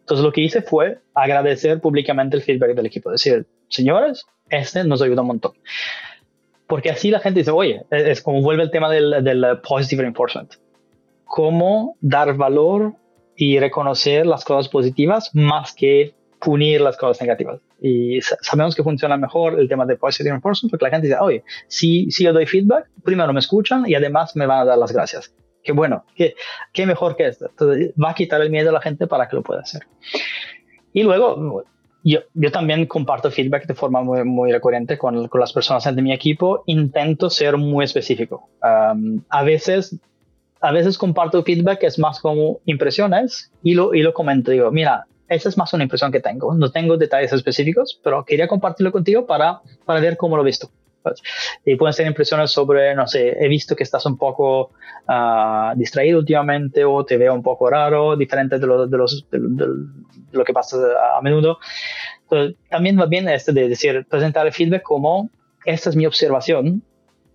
Entonces lo que hice fue agradecer públicamente el feedback del equipo, decir, señores, este nos ayuda un montón. Porque así la gente dice, oye, es, como vuelve el tema del, del positive reinforcement. Cómo dar valor y reconocer las cosas positivas más que punir las cosas negativas. Y sabemos que funciona mejor el tema de positive reinforcement porque la gente dice, oye, si, si yo doy feedback, primero me escuchan y además me van a dar las gracias. Qué bueno, qué, qué mejor que esto. Entonces, va a quitar el miedo a la gente para que lo pueda hacer. Y luego, yo, también comparto feedback de forma muy, muy recurrente con, las personas de mi equipo. Intento ser muy específico. a veces a veces comparto feedback es más como impresiones y lo, y lo comento. Digo, mira, esa es más una impresión que tengo. No tengo detalles específicos, pero quería compartirlo contigo para, para ver cómo lo he visto. Pues, y pueden ser impresiones sobre, no sé, he visto que estás un poco uh, distraído últimamente o te veo un poco raro, diferente de lo, de los, de, de, lo que pasa a, menudo. Entonces, también va bien este de decir, presentar el feedback como, esta es mi observación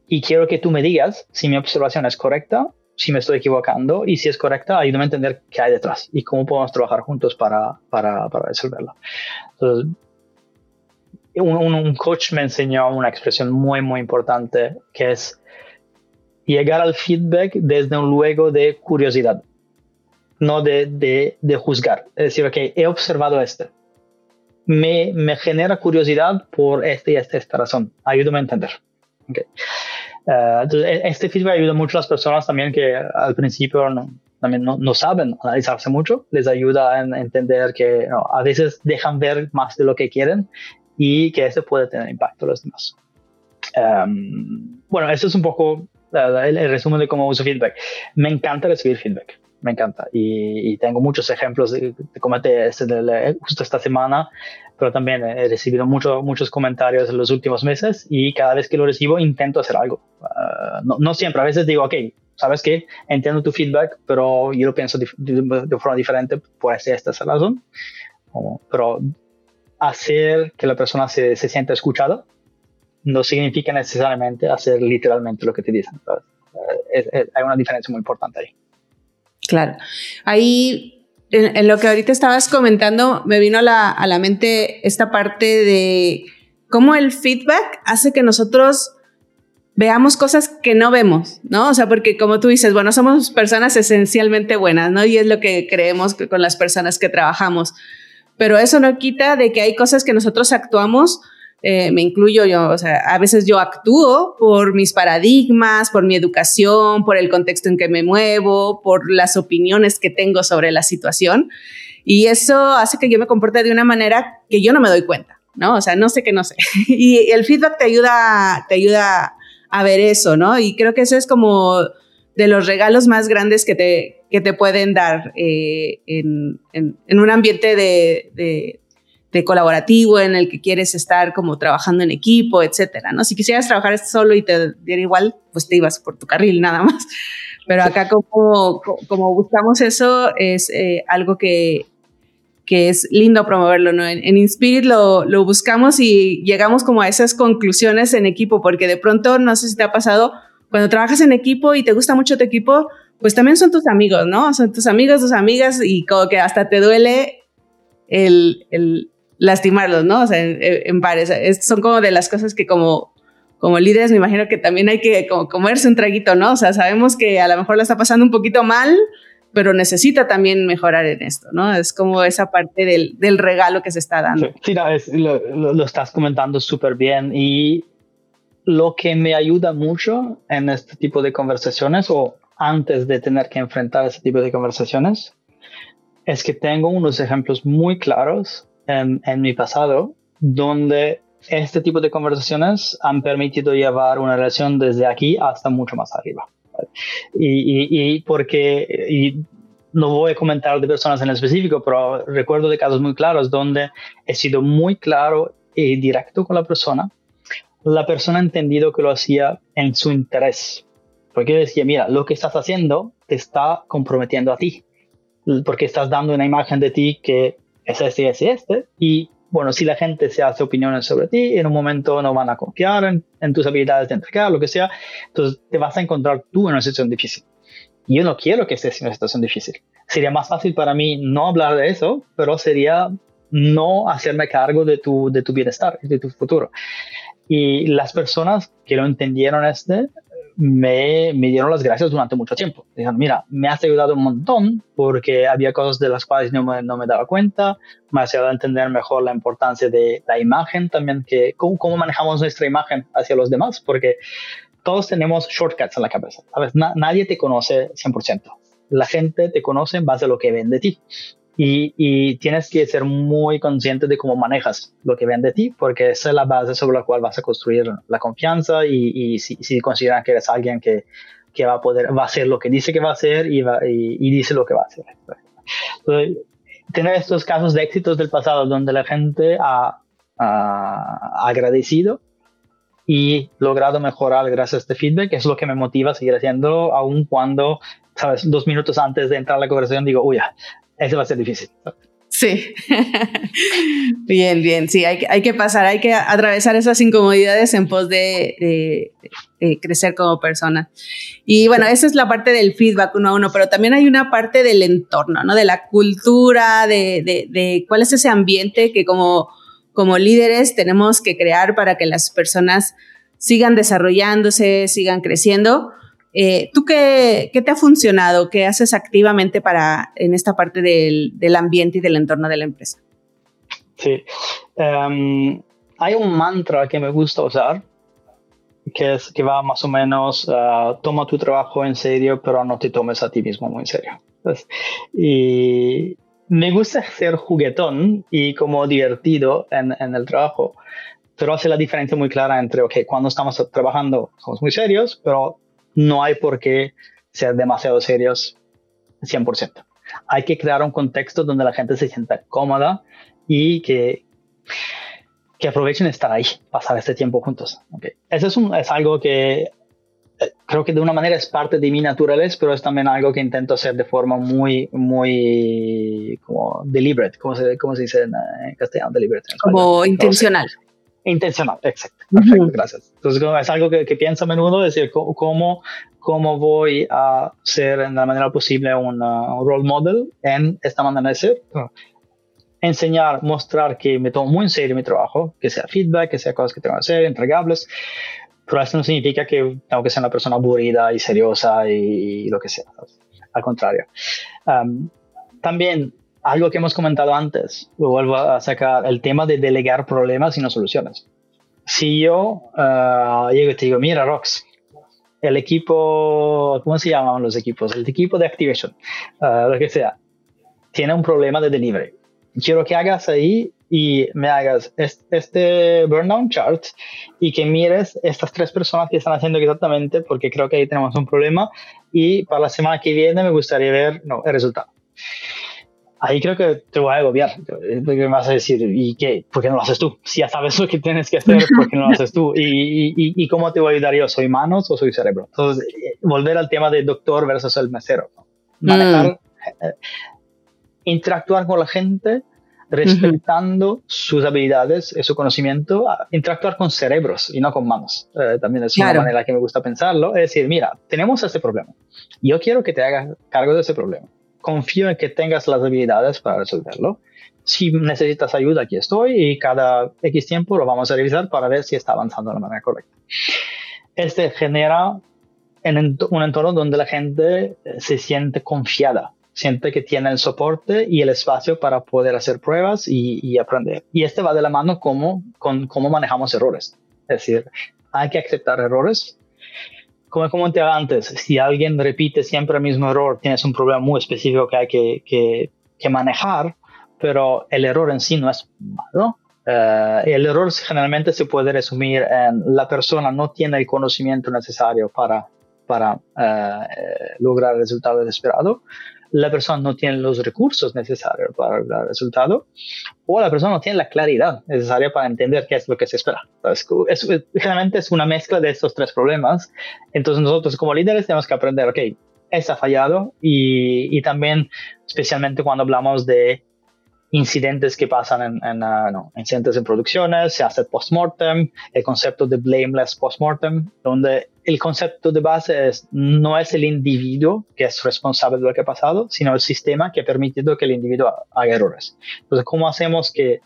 y quiero que tú me digas si mi observación es correcta si me estoy equivocando y si es correcta, ayúdame a entender qué hay detrás y cómo podemos trabajar juntos para, para, para resolverlo. Entonces, un, coach me enseñó una expresión muy, muy importante que es llegar al feedback desde un luego de curiosidad, no de, de, de juzgar. Es decir, ok, he observado este. Me, me genera curiosidad por este y esta, esta razón. Ayúdame a entender. Okay. Uh, entonces, e, este feedback ayuda mucho a las personas también que al principio no, también no, no, saben analizarse mucho, les ayuda a entender que a veces dejan ver más de lo que quieren y que eso puede tener impacto en los demás. Um, bueno, eso es un poco el, el, resumen de cómo uso feedback. Me encanta recibir feedback, me encanta. Y, y tengo muchos ejemplos de, de de, justo esta semana pero también he recibido mucho, muchos comentarios en los últimos meses y cada vez que lo recibo intento hacer algo. Uh, no, no, siempre, a veces digo, ok, sabes que entiendo tu feedback, pero yo lo pienso de, de, de forma diferente por esta, esta razón. pero hacer que la persona se, se sienta escuchada no significa necesariamente hacer literalmente lo que te dicen. Es, hay una diferencia muy importante ahí. Claro. Ahí en, lo que ahorita estabas comentando, me vino a la, a la mente esta parte de cómo el feedback hace que nosotros veamos cosas que no vemos, ¿no? O sea, porque como tú dices, bueno, somos personas esencialmente buenas, ¿no? Y es lo que creemos con las personas que trabajamos. Pero eso no quita de que hay cosas que nosotros actuamos eh, me incluyo yo, o sea, a veces yo actúo por mis paradigmas, por mi educación, por el contexto en que me muevo, por las opiniones que tengo sobre la situación. Y eso hace que yo me comporte de una manera que yo no me doy cuenta, ¿no? O sea, no sé que no sé. (laughs) y el feedback te ayuda, te ayuda a ver eso, ¿no? Y creo que eso es como de los regalos más grandes que te, que te pueden dar eh, en, en, un ambiente de, de, de colaborativo en el que quieres estar como trabajando en equipo, etcétera, ¿no? Si quisieras trabajar solo y te diera igual, pues te ibas por tu carril nada más. Pero acá como, como buscamos eso es eh, algo que, que es lindo promoverlo, ¿no? En, en Inspirit lo, lo buscamos y llegamos como a esas conclusiones en equipo, porque de pronto, no sé si te ha pasado, cuando trabajas en equipo y te gusta mucho tu equipo, pues también son tus amigos, ¿no? Son tus amigos, tus amigas y como que hasta te duele el, lastimarlos, ¿no? O sea, en, pares. son como de las cosas que como, como líderes me imagino que también hay que como comerse un traguito, ¿no? O sea, sabemos que a lo mejor la está pasando un poquito mal, pero necesita también mejorar en esto, ¿no? Es como esa parte del, regalo que se está dando. Sí, lo, lo, estás comentando súper bien y lo que me ayuda mucho en este tipo de conversaciones o antes de tener que enfrentar ese tipo de conversaciones es que tengo unos ejemplos muy claros en, en mi pasado donde este tipo de conversaciones han permitido llevar una relación desde aquí hasta mucho más arriba. Y, y, porque, y no voy a comentar de personas en específico, pero recuerdo de casos muy claros donde he sido muy claro y directo con la persona. La persona ha entendido que lo hacía en su interés. Porque decía, mira, lo que estás haciendo te está comprometiendo a ti. Porque estás dando una imagen de ti que es este, y este. Y bueno, si la gente se hace opiniones sobre ti, en un momento no van a confiar en, tus habilidades de entregar, lo que sea, entonces te vas a encontrar tú en una situación difícil. Y yo no quiero que estés en una situación difícil. Sería más fácil para mí no hablar de eso, pero sería no hacerme cargo de tu, de tu bienestar, de tu futuro. Y las personas que lo entendieron este, me, me, dieron las gracias durante mucho tiempo. Dijeron, mira, me has ayudado un montón porque había cosas de las cuales no me, no me daba cuenta, me has ayudado a entender mejor la importancia de la imagen también, que cómo, cómo manejamos nuestra imagen hacia los demás, porque todos tenemos shortcuts en la cabeza, ¿sabes? nadie te conoce 100%. La gente te conoce en base a lo que ven de ti. Y, tienes que ser muy consciente de cómo manejas lo que ven de ti, porque esa es la base sobre la cual vas a construir la confianza y, si, si, consideran que eres alguien que, que, va a poder, va a hacer lo que dice que va a hacer y, y, dice lo que va a hacer. tener estos casos de éxitos del pasado donde la gente ha, ha agradecido y logrado mejorar gracias a este feedback, es lo que me motiva a seguir haciendo, aun cuando, sabes, dos minutos antes de entrar a la conversación digo, uy, ese va a ser difícil. Sí, (laughs) bien, bien, sí, hay, hay, que pasar, hay que atravesar esas incomodidades en pos de, crecer como persona. Y bueno, esa es la parte del feedback uno a uno, pero también hay una parte del entorno, ¿no? De la cultura, de, de cuál es ese ambiente que como, como líderes tenemos que crear para que las personas sigan desarrollándose, sigan creciendo eh, ¿Tú qué, qué, te ha funcionado? ¿Qué haces activamente para en esta parte del, del ambiente y del entorno de la empresa? Sí. Em, hay un mantra que me gusta usar, que es que va más o menos, uh, toma tu trabajo en serio, pero no te tomes a ti mismo muy en serio. y me gusta ser juguetón y como divertido en, en el trabajo, pero hace la diferencia muy clara entre, ok, cuando estamos trabajando somos muy serios, pero no hay por qué ser demasiado serios 100%. Hay que crear un contexto donde la gente se sienta cómoda y que, que aprovechen estar ahí, pasar este tiempo juntos. Eso es, un, es algo que eh, creo que de una manera es parte de mi naturaleza, pero es también algo que intento hacer de forma muy, muy como deliberate, como se, cómo se dice en, castellano, deliberate. como intencional. Intencional, exacto. Perfecto, gracias. Entonces, es algo que, pienso a menudo, es decir, cómo, cómo voy a ser en la manera posible un role model en esta manera de ser. Enseñar, mostrar que me tomo muy en serio mi trabajo, que sea feedback, que sea cosas que tengo que hacer, entregables, pero eso no significa que tengo que ser una persona aburrida y seriosa y, lo que sea. Al contrario. también algo que hemos comentado antes, lo vuelvo a sacar, el tema de delegar problemas y no soluciones. Si yo uh, llego y te digo, mira, Rox, el equipo, ¿cómo se llaman los equipos? El equipo de Activation, uh, lo que sea, tiene un problema de delivery. Quiero que hagas ahí y me hagas este burnout chart y que mires estas tres personas que están haciendo exactamente porque creo que ahí tenemos un problema y para la semana que viene me gustaría ver no, el resultado ahí creo que te voy a agobiar. Me vas a decir, ¿y qué? ¿Por qué no lo haces tú? Si ya sabes lo que tienes que hacer, ¿por qué no lo haces tú? ¿Y, y, y cómo te voy a ayudar yo? ¿Soy manos o soy cerebro? Entonces, eh, volver al tema de doctor versus el mesero. Manejar, mm. eh, interactuar con la gente respetando sus habilidades y su conocimiento, interactuar con cerebros y no con manos. Eh, también es una manera que me gusta pensarlo. Es decir, mira, tenemos este problema. Yo quiero que te hagas cargo de ese problema confío en que tengas las habilidades para resolverlo. Si necesitas ayuda, aquí estoy y cada X tiempo lo vamos a revisar para ver si está avanzando de la manera correcta. Este genera en un entorno donde la gente se siente confiada, siente que tiene el soporte y el espacio para poder hacer pruebas y, aprender. Y este va de la mano como, con cómo manejamos errores. Es decir, hay que aceptar errores. Como comenté antes, si alguien repite siempre el mismo error, tienes un problema muy específico que hay que, que, que manejar, pero el error en sí no es malo. Uh, el error generalmente se puede resumir en la persona no tiene el conocimiento necesario para, para uh, lograr el resultado esperado la persona no tiene los recursos necesarios para el resultado o la persona no tiene la claridad necesaria para entender qué es lo que se espera. Es, generalmente es una mezcla de estos tres problemas. Entonces nosotros como líderes tenemos que aprender, ok, ha fallado y, y también especialmente cuando hablamos de incidentes que pasan en, en, uh, no, incidentes en producciones, se hace post-mortem, el concepto de blameless post-mortem, donde el concepto de base es, no es el individuo que es responsable de lo que ha pasado, sino el sistema que ha permitido que el individuo haga errores. Entonces, ¿cómo hacemos que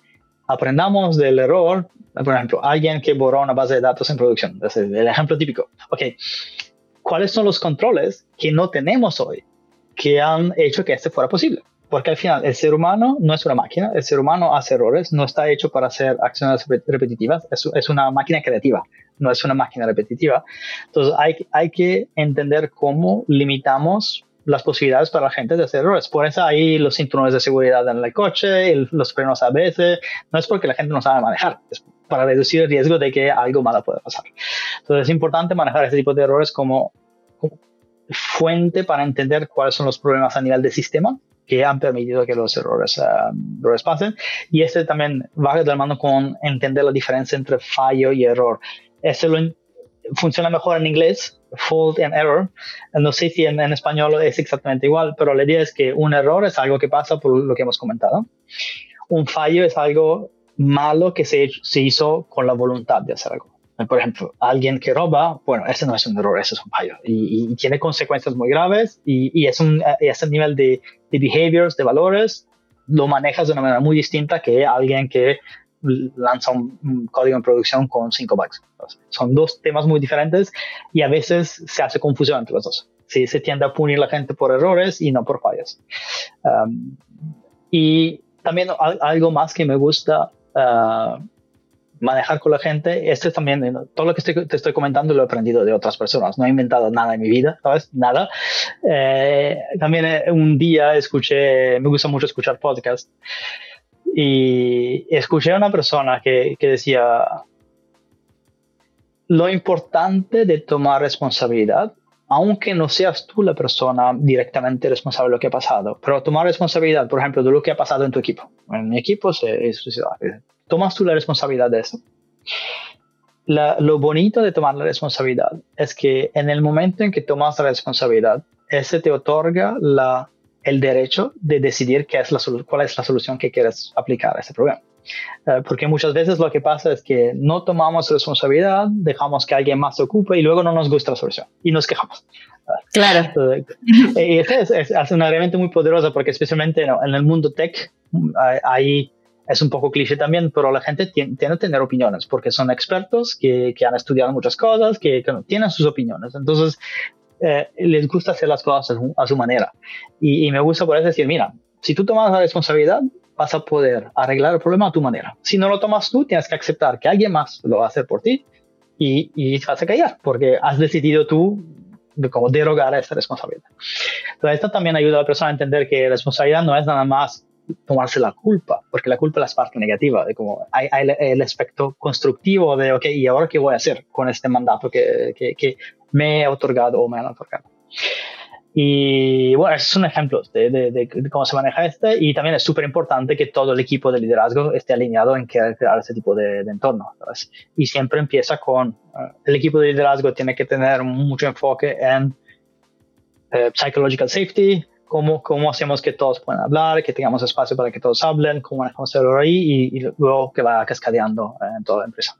aprendamos del error? Por ejemplo, alguien que borró una base de datos en producción, es el ejemplo típico. Ok, ¿cuáles son los controles que no tenemos hoy que han hecho que esto fuera posible? Porque al final el ser humano no es una máquina, el ser humano hace errores, no está hecho para hacer acciones repetitivas, es, es una máquina creativa, no es una máquina repetitiva. Entonces hay, hay que entender cómo limitamos las posibilidades para la gente de hacer errores. Por eso hay los cinturones de seguridad en el coche, los frenos ABS, no es porque la gente no sabe manejar, es para reducir el riesgo de que algo malo pueda pasar. Entonces es importante manejar este tipo de errores como, como fuente para entender cuáles son los problemas a nivel de sistema que han permitido que los errores, uh, pasen. Y este también va de la mano con entender la diferencia entre fallo y error. Este lo, funciona mejor en inglés, fault and error. No sé si en, en, español es exactamente igual, pero la idea es que un error es algo que pasa por lo que hemos comentado. Un fallo es algo malo que se, se hizo con la voluntad de hacer algo. Por ejemplo, alguien que roba, bueno, ese no es un error, ese es un fallo y, tiene consecuencias muy graves y, y es un ese nivel de, de behaviors, de valores, lo manejas de una manera muy distinta que alguien que lanza un, código en producción con cinco bugs. son dos temas muy diferentes y a veces se hace confusión entre los dos. Sí, se tiende a punir a la gente por errores y no por fallos. Um, y también algo más que me gusta uh, manejar con la gente, este también, eh, todo lo que te estoy comentando lo he aprendido de otras personas, no he inventado nada en mi vida, ¿sabes? Nada. Eh, también eh, un día escuché, me gusta mucho escuchar podcast y escuché a una persona que, decía, lo importante de tomar responsabilidad aunque no seas tú la persona directamente responsable de lo que ha pasado, pero tomar responsabilidad, por ejemplo, de lo que ha pasado en tu equipo. En mi equipo se, es, tomas tú la responsabilidad de eso. lo bonito de tomar la responsabilidad es que en el momento en que tomas la responsabilidad, ese te otorga la, el derecho de decidir qué es la, cuál es la solución que quieres aplicar a ese problema. Eh, porque muchas veces lo que pasa es que no tomamos responsabilidad, dejamos que alguien más se ocupe y luego no nos gusta la solución y nos quejamos. Claro. y es, es, una herramienta muy poderosa porque especialmente en el mundo tech ahí es un poco cliché también, pero la gente tiene, que tener opiniones porque son expertos que, que han estudiado muchas cosas, que, tienen sus opiniones. Entonces, eh, les gusta hacer las cosas a su, manera. Y, y, me gusta por eso decir, mira, si tú tomas la responsabilidad, vas a poder arreglar el problema a tu manera. Si no lo tomas tú, tienes que aceptar que alguien más lo va a hacer por ti y, y vas a callar, porque has decidido tú de cómo derogar esa responsabilidad. Entonces, esto también ayuda a la persona a entender que la responsabilidad no es nada más tomarse la culpa, porque la culpa es la parte negativa, de como hay, el aspecto constructivo de, ok, ¿y ahora qué voy a hacer con este mandato que, que, que me he otorgado o me han otorgado? Y bueno, esos son ejemplos de, de, de, cómo se maneja este y también es súper importante que todo el equipo de liderazgo esté alineado en crear, crear ese tipo de, entorno. Y siempre empieza con, eh, el equipo de liderazgo tiene que tener mucho enfoque en eh, psychological safety, cómo, cómo hacemos que todos puedan hablar, que tengamos espacio para que todos hablen, cómo manejamos el ahí y, y, luego que va cascadeando en toda la empresa.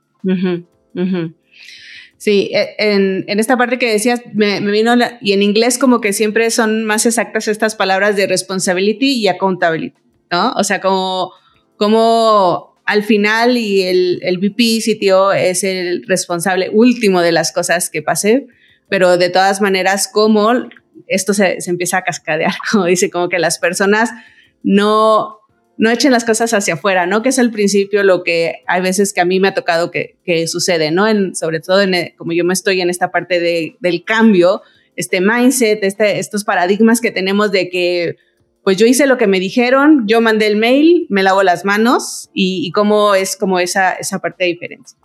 Sí, e, en, en, esta parte que decías, me, me vino, y en inglés como que siempre son más exactas estas palabras de responsibility y accountability, ¿no? O sea, como, como al final y el, el VP sitio es el responsable último de las cosas que pasé, pero de todas maneras, como esto se, se empieza a cascadear, (laughs) como dice, como que las personas no, no echen las cosas hacia afuera, ¿no? Que es al principio lo que hay veces que a mí me ha tocado que, que sucede, ¿no? En, sobre todo en, eh, como yo me estoy en esta parte de, del cambio, este mindset, este, estos paradigmas que tenemos de que, pues yo hice lo que me dijeron, yo mandé el mail, me lavo las manos y, y cómo es como esa, esa parte de diferencia.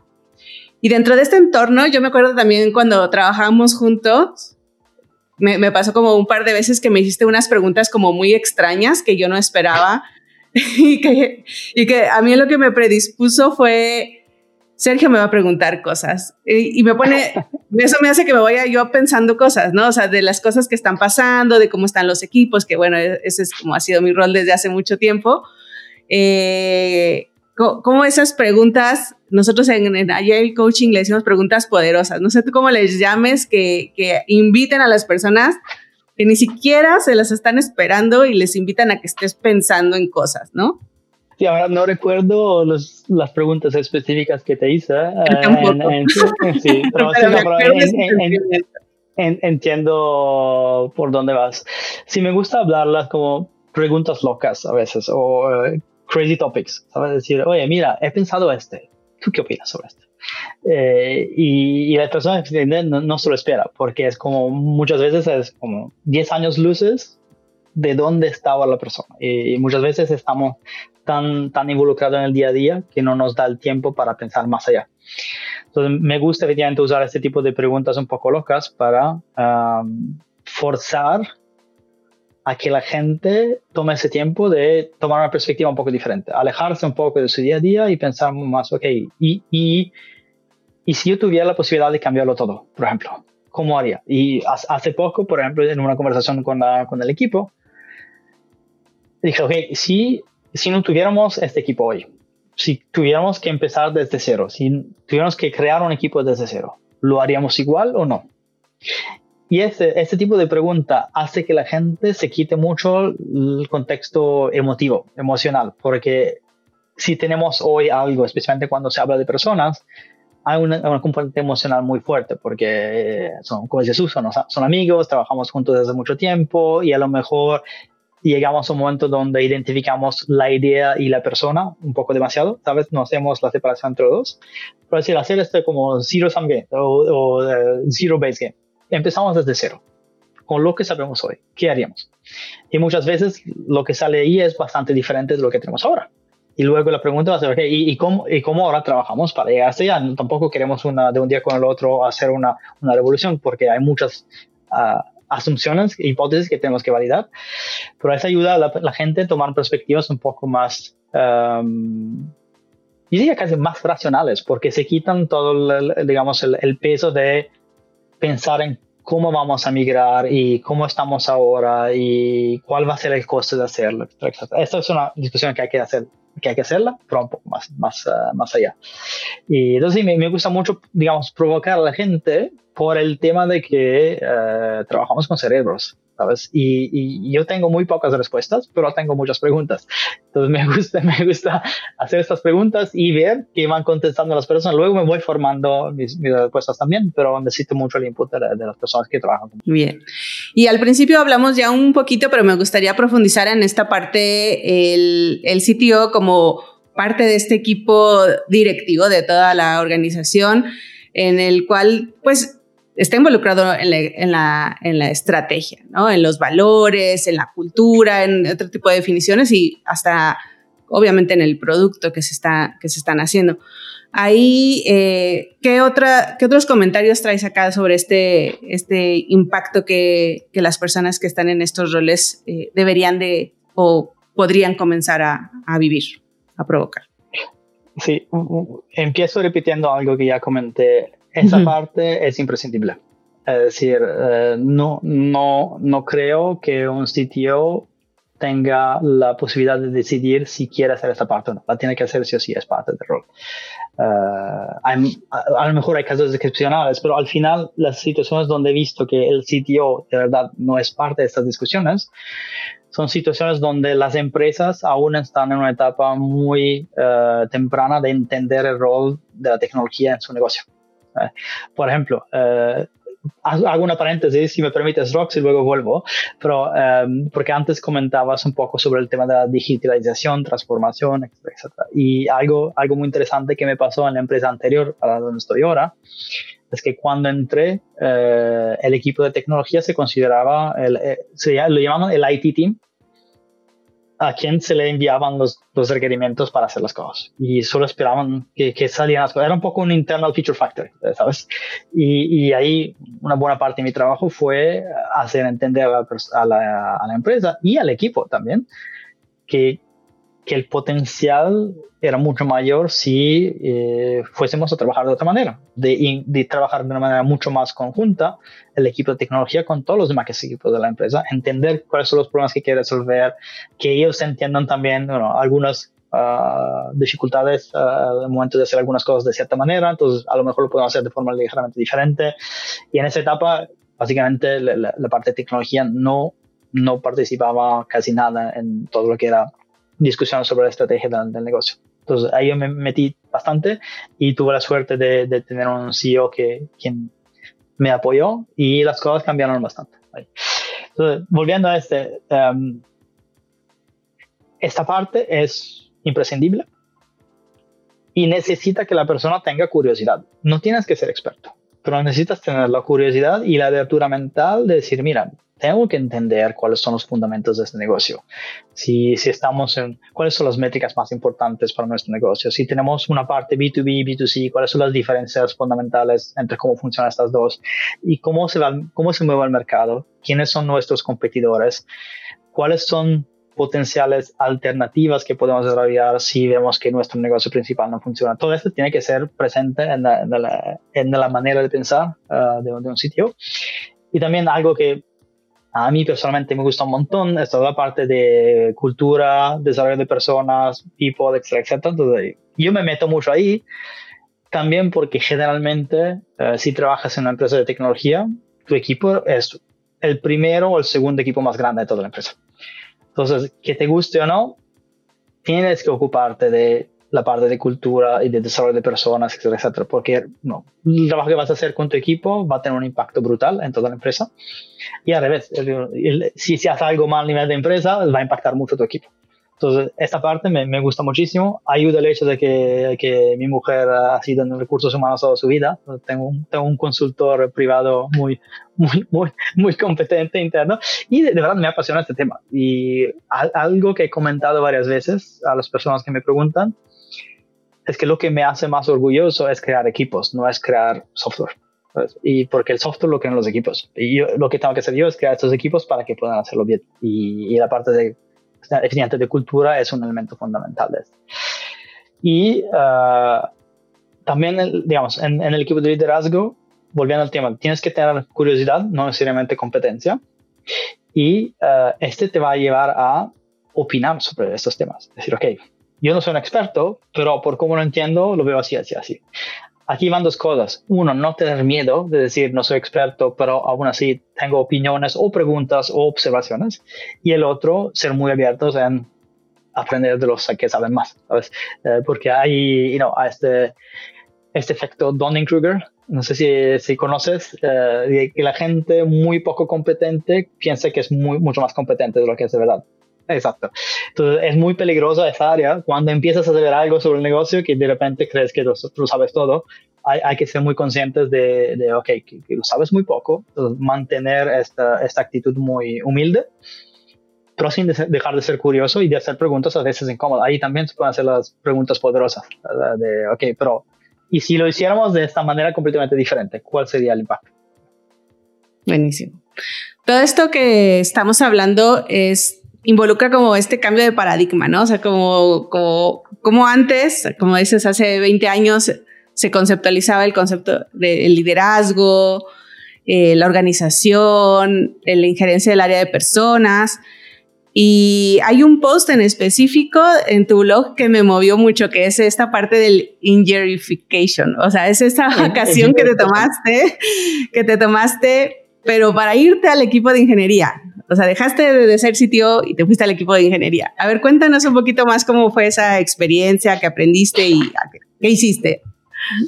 Y dentro de este entorno, yo me acuerdo también cuando trabajábamos juntos, me, me, pasó como un par de veces que me hiciste unas preguntas como muy extrañas que yo no esperaba (laughs) y, que, y que a mí lo que me predispuso fue, Sergio me va a preguntar cosas y, y, me pone, (laughs) eso me hace que me vaya yo pensando cosas, ¿no? O sea, de las cosas que están pasando, de cómo están los equipos, que bueno, e, ese es como ha sido mi rol desde hace mucho tiempo. Eh, cómo esas preguntas, nosotros en, en Agile Coaching le decimos preguntas poderosas, no sé tú cómo les llames, que, que inviten a las personas que ni siquiera se las están esperando y les invitan a que estés pensando en cosas, ¿no? Sí, ahora no recuerdo los, las preguntas específicas que te hice. entiendo por dónde vas. Sí, me gusta hablarlas como preguntas locas a veces o uh, crazy topics, ¿sabes? Decir, oye, mira, he pensado este. ¿Tú qué opinas sobre esto? Eh, y, y, la persona que no, no se lo espera, porque es como muchas veces es como 10 años luces de dónde estaba la persona. Y, y, muchas veces estamos tan, tan involucrados en el día a día que no nos da el tiempo para pensar más allá. Entonces, me gusta efectivamente usar este tipo de preguntas un poco locas para um, forzar a que la gente tome ese tiempo de tomar una perspectiva un poco diferente, alejarse un poco de su día a día y pensar más, ok, y, y, si yo tuviera la posibilidad de cambiarlo todo, por ejemplo, ¿cómo haría? Y hace poco, por ejemplo, en una conversación con, la, con el equipo, dije, ok, si, si no tuviéramos este equipo hoy, si tuviéramos que empezar desde cero, si tuviéramos que crear un equipo desde cero, ¿lo haríamos igual o no? Y este, este tipo de pregunta hace que la gente se quite mucho el contexto emotivo, emocional, porque si tenemos hoy algo, especialmente cuando se habla de personas, hay una, una componente emocional muy fuerte, porque son, como dice Susan, son, amigos, trabajamos juntos desde mucho tiempo y a lo mejor llegamos a un momento donde identificamos la idea y la persona un poco demasiado, ¿sabes? No hacemos la separación entre los dos. Pero decir, hacer esto como zero sum game o, o uh, zero base game empezamos desde cero, con lo que sabemos hoy. ¿Qué haríamos? Y muchas veces lo que sale ahí es bastante diferente de lo que tenemos ahora. Y luego la pregunta va a ser, okay, ¿y, y, cómo, ¿y cómo ahora trabajamos para llegar hasta allá? Tampoco queremos una, de un día con el otro hacer una, una revolución porque hay muchas uh, asunciones, hipótesis que tenemos que validar. Pero eso ayuda a la, la gente a tomar perspectivas un poco más, um, yo diría casi más racionales, porque se quitan todo, el, digamos, el, el peso de pensar en cómo vamos a migrar y cómo estamos ahora y cuál va a ser el coste de hacerlo. Esta es una discusión que hay que hacer, que hay que hacerla, pero un poco más, más, uh, más allá. Y entonces me, me, gusta mucho, digamos, provocar a la gente por el tema de que uh, trabajamos con cerebros. ¿sabes? Y, y, yo tengo muy pocas respuestas, pero tengo muchas preguntas. Entonces me (laughs) gusta, me gusta hacer estas preguntas y ver qué van contestando las personas. Luego me voy formando mis, mis respuestas también, pero necesito mucho el input de, de las personas que trabajan. Bien. Y al principio hablamos ya un poquito, pero me gustaría profundizar en esta parte, el, el sitio como parte de este equipo directivo de toda la organización, en el cual, pues, está involucrado en la, en la, estrategia, ¿no? En los valores, en la cultura, en otro tipo de definiciones y hasta, obviamente, en el producto que se, está, que se están haciendo. Ahí, eh, ¿qué, otra, ¿qué otros comentarios traes acá sobre este, este impacto que, que las personas que están en estos roles eh, deberían de o podrían comenzar a, a vivir, a provocar? Sí, empiezo repitiendo algo que ya comenté esa uh -huh. parte es imprescindible. Es decir, eh, no, no, no creo que un sitio tenga la posibilidad de decidir si quiere hacer esta parte o no. La tiene que hacer sí o sí, es parte del rol. a, lo mejor hay casos excepcionales, pero al final las situaciones donde he visto que el sitio de verdad no es parte de estas discusiones son situaciones donde las empresas aún están en una etapa muy uh, temprana de entender el rol de la tecnología en su negocio. (laughs) Por ejemplo, uh, hago una paréntesis, si me permites, Rox, y luego vuelvo, pero um, porque antes comentabas un poco sobre el tema de la digitalización, transformación, etcétera. Y algo, algo muy interesante que me pasó en la empresa anterior a donde estoy ahora es que cuando entré, eh, el equipo de tecnología se consideraba, el, eh, se, lo llamaban el IT team, a quien se le enviaban los, los requerimientos para hacer las cosas. Y solo esperaban que, que, salieran las cosas. Era un poco un internal feature factory, ¿sabes? Y, y ahí una buena parte de mi trabajo fue hacer entender a la, a a la empresa y al equipo también que, que el potencial era mucho mayor si eh, fuésemos a trabajar de otra manera, de, de, trabajar de una manera mucho más conjunta, el equipo de tecnología con todos los demás equipos de la empresa, entender cuáles son los problemas que quiere resolver, que ellos entiendan también bueno, algunas uh, dificultades uh, momento de hacer algunas cosas de cierta manera, entonces a lo mejor lo podemos hacer de forma ligeramente diferente. Y en esa etapa, básicamente, la, la parte de tecnología no, no participaba casi nada en todo lo que era discusión sobre la estrategia del, del, negocio. Entonces ahí yo me metí bastante y tuve la suerte de, de tener un CEO que quien me apoyó y las cosas cambiaron bastante. Entonces, volviendo a este, um, esta parte es imprescindible y necesita que la persona tenga curiosidad. No tienes que ser experto, pero necesitas tener la curiosidad y la abertura mental de decir, mira, tengo que entender cuáles son los fundamentos de este negocio. Si, si estamos en cuáles son las métricas más importantes para nuestro negocio. Si tenemos una parte B2B, B2C, cuáles son las diferencias fundamentales entre cómo funcionan estas dos y cómo se, va, cómo se mueve el mercado, quiénes son nuestros competidores, cuáles son potenciales alternativas que podemos desarrollar si vemos que nuestro negocio principal no funciona. Todo esto tiene que ser presente en la, en la, en la manera de pensar uh, de, de un sitio. Y también algo que a mí personalmente me gusta un montón, es toda la parte de cultura, desarrollo de personas, people, etcétera, etcétera. Entonces, yo me meto mucho ahí, también porque generalmente eh, si trabajas en una empresa de tecnología, tu equipo es el primero o el segundo equipo más grande de toda la empresa. Entonces, que te guste o no, tienes que ocuparte de la parte de cultura y de desarrollo de personas, etcétera, etcétera, porque no, el trabajo que vas a hacer con tu equipo va a tener un impacto brutal en toda la empresa. Y al revés, el, el, si se hace algo mal a nivel de empresa, va a impactar mucho tu equipo. Entonces, esta parte me, me, gusta muchísimo. Ayuda el hecho de que, que, mi mujer ha sido en recursos humanos toda su vida. Tengo un, tengo un consultor privado muy, muy, muy, muy competente interno y de, de, verdad me apasiona este tema. Y algo que he comentado varias veces a las personas que me preguntan es que lo que me hace más orgulloso es crear equipos, no es crear software. Y porque el software lo crean los equipos. Y yo, lo que tengo que hacer yo es crear estos equipos para que puedan hacerlo bien. Y, y la parte de de cultura es un elemento fundamental de esto. Y uh, también, digamos, en, en, el equipo de liderazgo, volviendo al tema, tienes que tener curiosidad, no necesariamente competencia. Y uh, este te va a llevar a opinar sobre estos temas. Decir, ok, yo no soy un experto, pero por cómo lo entiendo, lo veo así, así, así. Aquí van dos cosas. Uno, no tener miedo de decir no soy experto, pero aún así tengo opiniones o preguntas o observaciones. Y el otro, ser muy abiertos en aprender de los que saben más, ¿sabes? Eh, porque hay, you know, este, este efecto Donning-Kruger, no sé si, si conoces, eh, que la gente muy poco competente piensa que es muy, mucho más competente de lo que es de verdad. Exacto. Entonces es muy peligrosa esa área cuando empiezas a saber algo sobre el negocio que de repente crees que lo, sabes todo. Hay, que ser muy conscientes de, de ok, que, lo sabes muy poco, mantener esta, esta actitud muy humilde, pero sin dejar de ser curioso y de hacer preguntas a veces incómodas. Ahí también se pueden hacer las preguntas poderosas de, ok, pero ¿y si lo hiciéramos de esta manera completamente diferente? ¿Cuál sería el impacto? Buenísimo. Todo esto que estamos hablando es involucra como este cambio de paradigma, ¿no? O sea, como, como, como antes, como dices, hace 20 años se conceptualizaba el concepto del liderazgo, eh, la organización, la injerencia del área de personas, Y hay un post en específico en tu blog que me movió mucho, que es esta parte del injurification. O sea, es esa (laughs) vacación que te tomaste, que te tomaste, pero para irte al equipo de ingeniería. O sea, dejaste de ser sitio y te fuiste al equipo de ingeniería. A ver, cuéntanos un poquito más cómo fue esa experiencia que aprendiste y qué hiciste.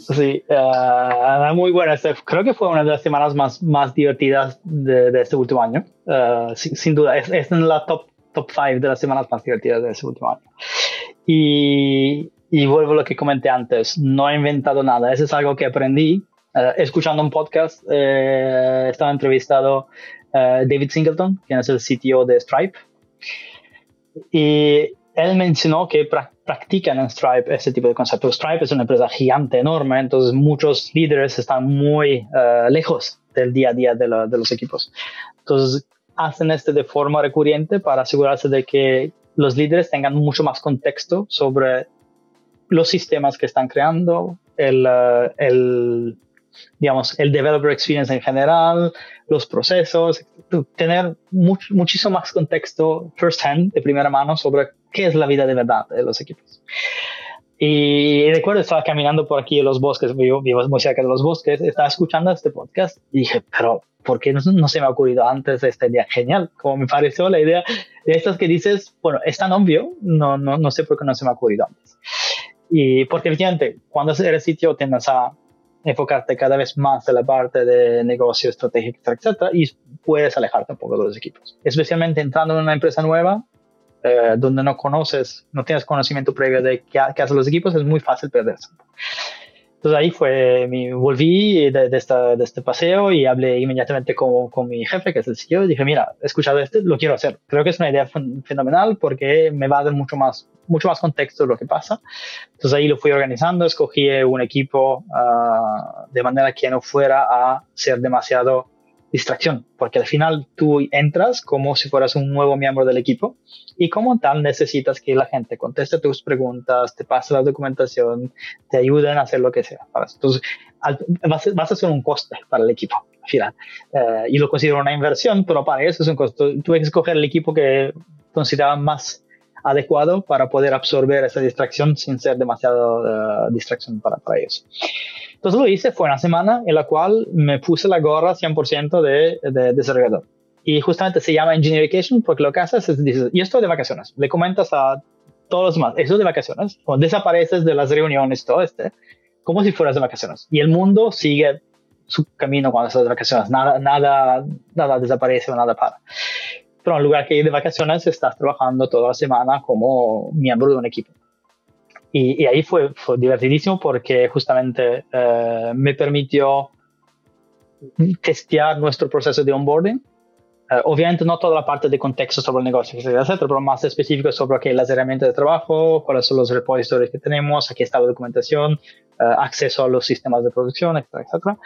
Sí, uh, muy buena. Este, creo que fue una de las semanas más, más divertidas de, este último año. Uh, sin, duda, es, es, en la top top 5 de las semanas más divertidas de ese último año. Y, y, vuelvo a lo que comenté antes, no he inventado nada, eso es algo que aprendí uh, escuchando un podcast, eh, estaba entrevistado uh, David Singleton, quien es el sitio de Stripe, y él mencionó que pra practican en Stripe ese tipo de conceptos. Stripe es una empresa gigante, enorme, entonces muchos líderes están muy uh, lejos del día a día de, los equipos. Entonces, hacen esto de forma recurrente para asegurarse de que los líderes tengan mucho más contexto sobre los sistemas que están creando, el, eh, digamos, el developer experience en general, los procesos, tener muchísimo más contexto first hand, de primera mano, sobre qué es la vida de verdad de los equipos. Y recuerdo, estaba caminando por aquí en los bosques, vivo, vivo muy cerca de los bosques, estaba escuchando este podcast y dije, pero ¿por qué no, se me ha ocurrido antes esta idea? Genial, como me pareció la idea de estas que dices, bueno, es tan obvio, no, no, no sé por qué no se me ha ocurrido antes. Y porque efectivamente, cuando eres sitio tiendes a enfocarte cada vez más en la parte de negocio, estrategia, etcétera, y puedes alejarte un poco de los equipos. Especialmente entrando en una empresa nueva, eh, donde no conoces, no tienes conocimiento previo de qué, qué, hacen los equipos, es muy fácil perderse. Entonces ahí fue, mi, volví de, de, esta, de, este paseo y hablé inmediatamente con, con, mi jefe, que es el CEO, y dije, mira, he escuchado esto, lo quiero hacer. Creo que es una idea fenomenal porque me va a dar mucho más, mucho más contexto de lo que pasa. Entonces ahí lo fui organizando, escogí un equipo uh, de manera que no fuera a ser demasiado distracción, porque al final tú entras como si fueras un nuevo miembro del equipo y como tal necesitas que la gente conteste tus preguntas, te pase la documentación, te ayuden a hacer lo que sea. Entonces, vas, a ser un coste para el equipo al final. Eh, y lo considero una inversión, pero para eso es un costo. Tuve que escoger el equipo que consideraba más adecuado para poder absorber esa distracción sin ser demasiado uh, distracción para, para ellos. Entonces lo hice, fue una semana en la cual me puse la gorra 100% de, de desarrollador. Y justamente se llama Engineer Vacation porque lo que haces es, dices, y esto de vacaciones, le comentas a todos los demás, eso de vacaciones, o desapareces de las reuniones, todo este, como si fueras de vacaciones. Y el mundo sigue su camino cuando estás de vacaciones, nada, nada, nada desaparece o nada para. Pero en lugar que ir de vacaciones, estás trabajando toda la semana como miembro de un equipo. Y, ahí fue, fue, divertidísimo porque justamente eh, me permitió testear nuestro proceso de onboarding. Uh, obviamente no toda la parte de contexto sobre el negocio, etcétera, pero más específico sobre okay, las herramientas de trabajo, cuáles son los repositorios que tenemos, aquí está la documentación, uh, acceso a los sistemas de producción, etcétera, etcétera.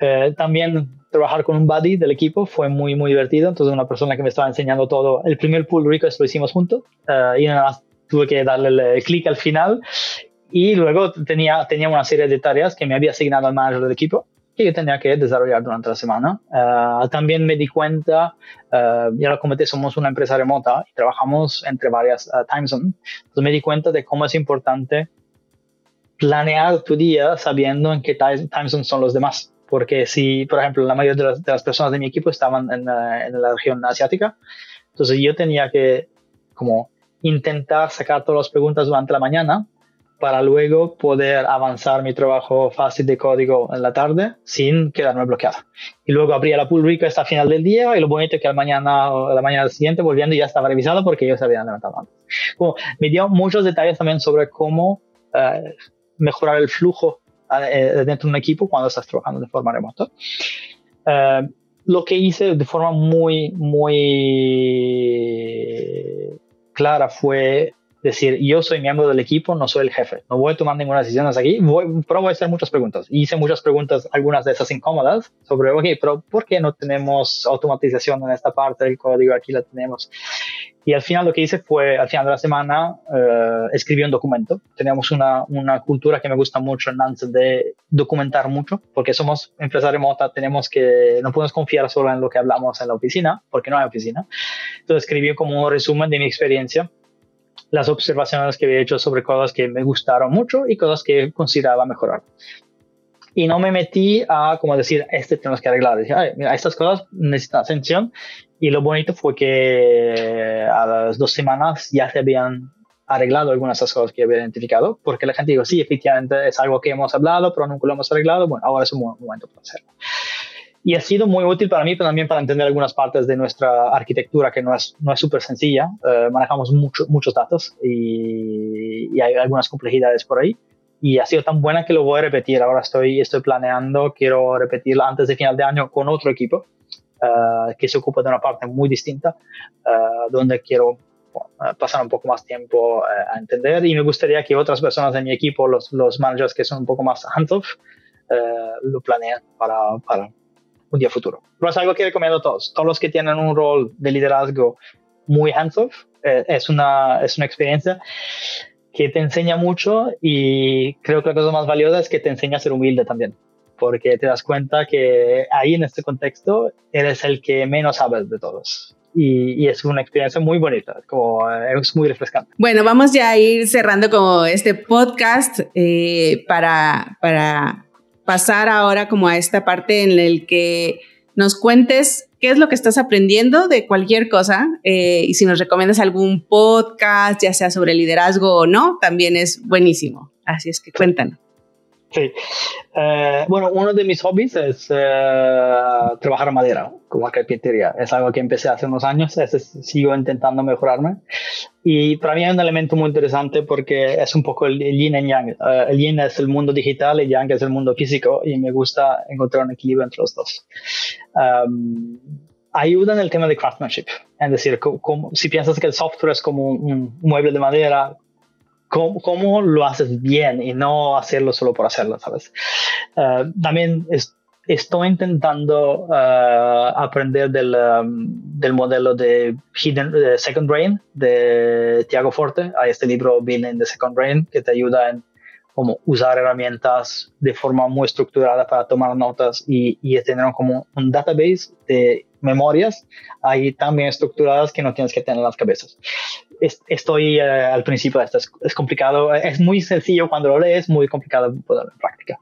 Uh, también trabajar con un buddy del equipo fue muy, muy divertido. Entonces, una persona que me estaba enseñando todo. El primer pull request lo hicimos juntos y nada más tuve que darle el clic al final y luego tenía, tenía una serie de tareas que me había asignado el manager del equipo que yo tenía que desarrollar durante la semana. También me di cuenta, ya lo comenté, somos una empresa remota y trabajamos entre varias uh, time zones. Entonces me di cuenta de cómo es importante planear tu día sabiendo en qué time zone son los demás. Porque si, por ejemplo, la mayoría de las, de las personas de mi equipo estaban en, en la región asiática, entonces yo tenía que como intentar sacar todas las preguntas durante la mañana para luego poder avanzar mi trabajo fácil de código en la tarde sin quedarme bloqueado. Y luego abría la pull request al final del día y lo bonito es que al mañana o la mañana siguiente volviendo ya estaba revisado porque ellos se habían levantado antes. Como, me dio muchos detalles también sobre cómo uh, mejorar el flujo dentro de un equipo cuando estás trabajando de forma remota. Uh, lo que hice de forma muy, muy clara fue decir, yo soy miembro del equipo, no soy el jefe, no voy a tomar ninguna decisión aquí, voy, pero voy a hacer muchas preguntas. Hice muchas preguntas, algunas de esas incómodas, sobre, ok, pero ¿por qué no tenemos automatización en esta parte del código? Aquí la tenemos. Y al final lo que hice fue, al final de la semana, eh, escribí un documento. Tenemos una, una, cultura que me gusta mucho en Nantes de documentar mucho, porque somos empresa remota, tenemos que, no podemos confiar solo en lo que hablamos en la oficina, porque no hay oficina. Entonces escribí como un resumen de mi experiencia las observaciones que había hecho sobre cosas que me gustaron mucho y cosas que consideraba mejorar. Y no me metí a como decir, este tenemos que arreglar. Dije, mira, estas cosas necesitan atención. Y lo bonito fue que a las dos semanas ya se habían arreglado algunas de esas cosas que había identificado, porque la gente dijo, sí, efectivamente es algo que hemos hablado, pero nunca lo hemos arreglado. Bueno, ahora es un buen momento para hacerlo y ha sido muy útil para mí, pero también para entender algunas partes de nuestra arquitectura que no es no es súper sencilla. Eh, manejamos mucho, muchos datos y, y, hay algunas complejidades por ahí. Y ha sido tan buena que lo voy a repetir. Ahora estoy, estoy planeando, quiero repetirla antes de final de año con otro equipo uh, que se ocupa de una parte muy distinta, uh, donde quiero pasar un poco más tiempo a entender y me gustaría que otras personas de mi equipo, los, los managers que son un poco más hands-off, lo planeen para, para un día futuro. Pero es algo que recomiendo a todos. Todos los que tienen un rol de liderazgo muy hands-off, eh, es, una, es una experiencia que te enseña mucho y creo que la cosa más valiosa es que te enseña a ser humilde también, porque te das cuenta que ahí en este contexto eres el que menos sabes de todos. Y, es una experiencia muy bonita, como, eh, es muy refrescante. Bueno, vamos ya a ir cerrando como este podcast eh, para, para pasar ahora como a esta parte en el que nos cuentes qué es lo que estás aprendiendo de cualquier cosa eh, y si nos recomiendas algún podcast, ya sea sobre liderazgo o no, también es buenísimo. Así es que cuéntanos. Sí. Eh, bueno, uno de mis hobbies es eh, trabajar madera, como carpintería. Es algo que empecé hace unos años, sigo intentando mejorarme. Y para mí hay un elemento muy interesante porque es un poco el, yin y yang. Eh, el yin es el mundo digital y yang es el mundo físico y me gusta encontrar un equilibrio entre los dos. Um, ayuda en el tema de craftsmanship. Es decir, como, si piensas que el software es como un mueble de madera, cómo, lo haces bien y no hacerlo solo por hacerlo, ¿sabes? Eh, también estoy intentando eh, aprender del, um, del, modelo de, Hidden, Second Brain de Tiago Forte. Hay este libro, Being in the Second Brain, que te ayuda en cómo usar herramientas de forma muy estructurada para tomar notas y, y tener como un database de memorias ahí también estructuradas que no tienes que tener en las cabezas estoy eh, al principio, esto es, complicado, es muy sencillo cuando lo lees, muy complicado ponerlo en práctica.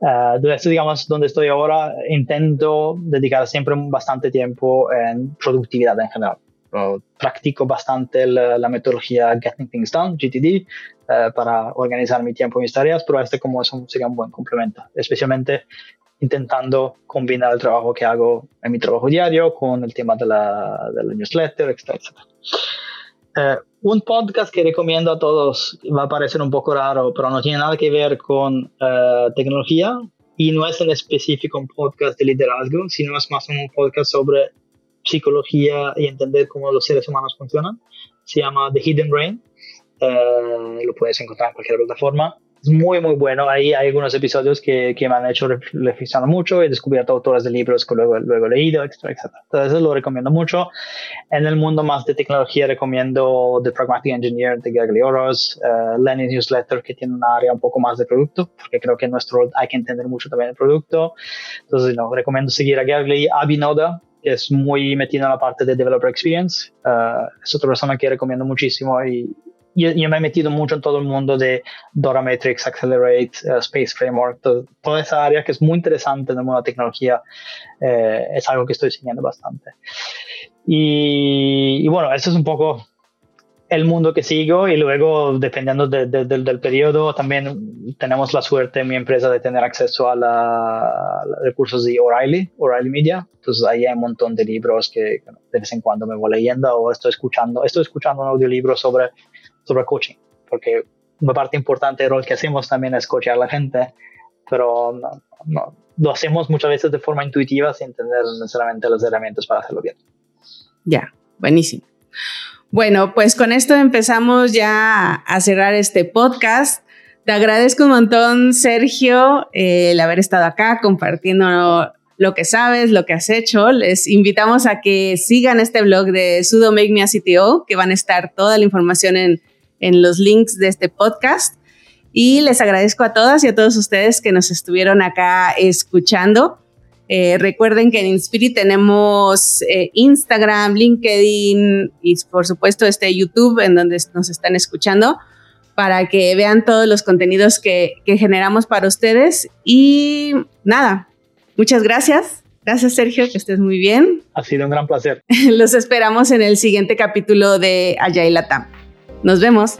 Uh, digamos, donde estoy ahora, intento dedicar siempre bastante tiempo en productividad en general. practico bastante la, metodología Getting Things Done, GTD, eh, para organizar mi tiempo y mis tareas, pero este como es un, sería un buen complemento, especialmente intentando combinar el trabajo que hago en mi trabajo diario con el tema de la, de la newsletter, etc. Eh, un podcast que recomiendo a todos va a parecer un poco raro, pero no tiene nada que ver con eh, tecnología y no es en específico un podcast de liderazgo, sino es más un podcast sobre psicología y entender cómo los seres humanos funcionan. Se llama The Hidden Brain. Eh, lo puedes encontrar en cualquier plataforma es muy, muy bueno. Ahí hay algunos episodios que, que me han hecho reflexionar mucho. He descubierto autores de libros que luego, luego he leído, etc. Entonces, lo recomiendo mucho. En el mundo más de tecnología, recomiendo The Pragmatic Engineer de Gary Oros, uh, Lenin Newsletter, que tiene un área un poco más de producto, porque creo que en nuestro hay que entender mucho también el producto. Entonces, no, recomiendo seguir a Gary Abinoda, que es muy metido en la parte de Developer Experience. Uh, es otra persona que recomiendo muchísimo y, yo, me he metido mucho en todo el mundo de Dora Matrix, Accelerate, uh, Space Framework, toda esa área que es muy interesante en el mundo de la tecnología, eh, es algo que estoy siguiendo bastante. Y, bueno, eso es un poco el mundo que sigo y luego, dependiendo del periodo, también tenemos la suerte en mi empresa de tener acceso a, los recursos de O'Reilly, O'Reilly Media. Entonces ahí hay un montón de libros que de vez en cuando me voy leyendo o estoy escuchando. Estoy escuchando un audiolibro sobre sobre coaching, porque una parte importante del rol que hacemos también es coachar a la gente, pero no, lo hacemos muchas veces de forma intuitiva sin tener necesariamente las herramientas para hacerlo bien. Ya, buenísimo. Bueno, pues con esto empezamos ya a cerrar este podcast. Te agradezco un montón, Sergio, el haber estado acá compartiendo lo que sabes, lo que has hecho. Les invitamos a que sigan este blog de Sudo Make Me a CTO, que van a estar toda la información en, en los links de este podcast. Y les agradezco a todas y a todos ustedes que nos estuvieron acá escuchando. Eh, recuerden que en Inspirit tenemos eh, Instagram, LinkedIn y por supuesto este YouTube en donde nos están escuchando para que vean todos los contenidos que, que generamos para ustedes. Y nada, muchas gracias. Gracias, Sergio, que estés muy bien. Ha sido un gran placer. (laughs) Los esperamos en el siguiente capítulo de Agile Latam. Nos vemos.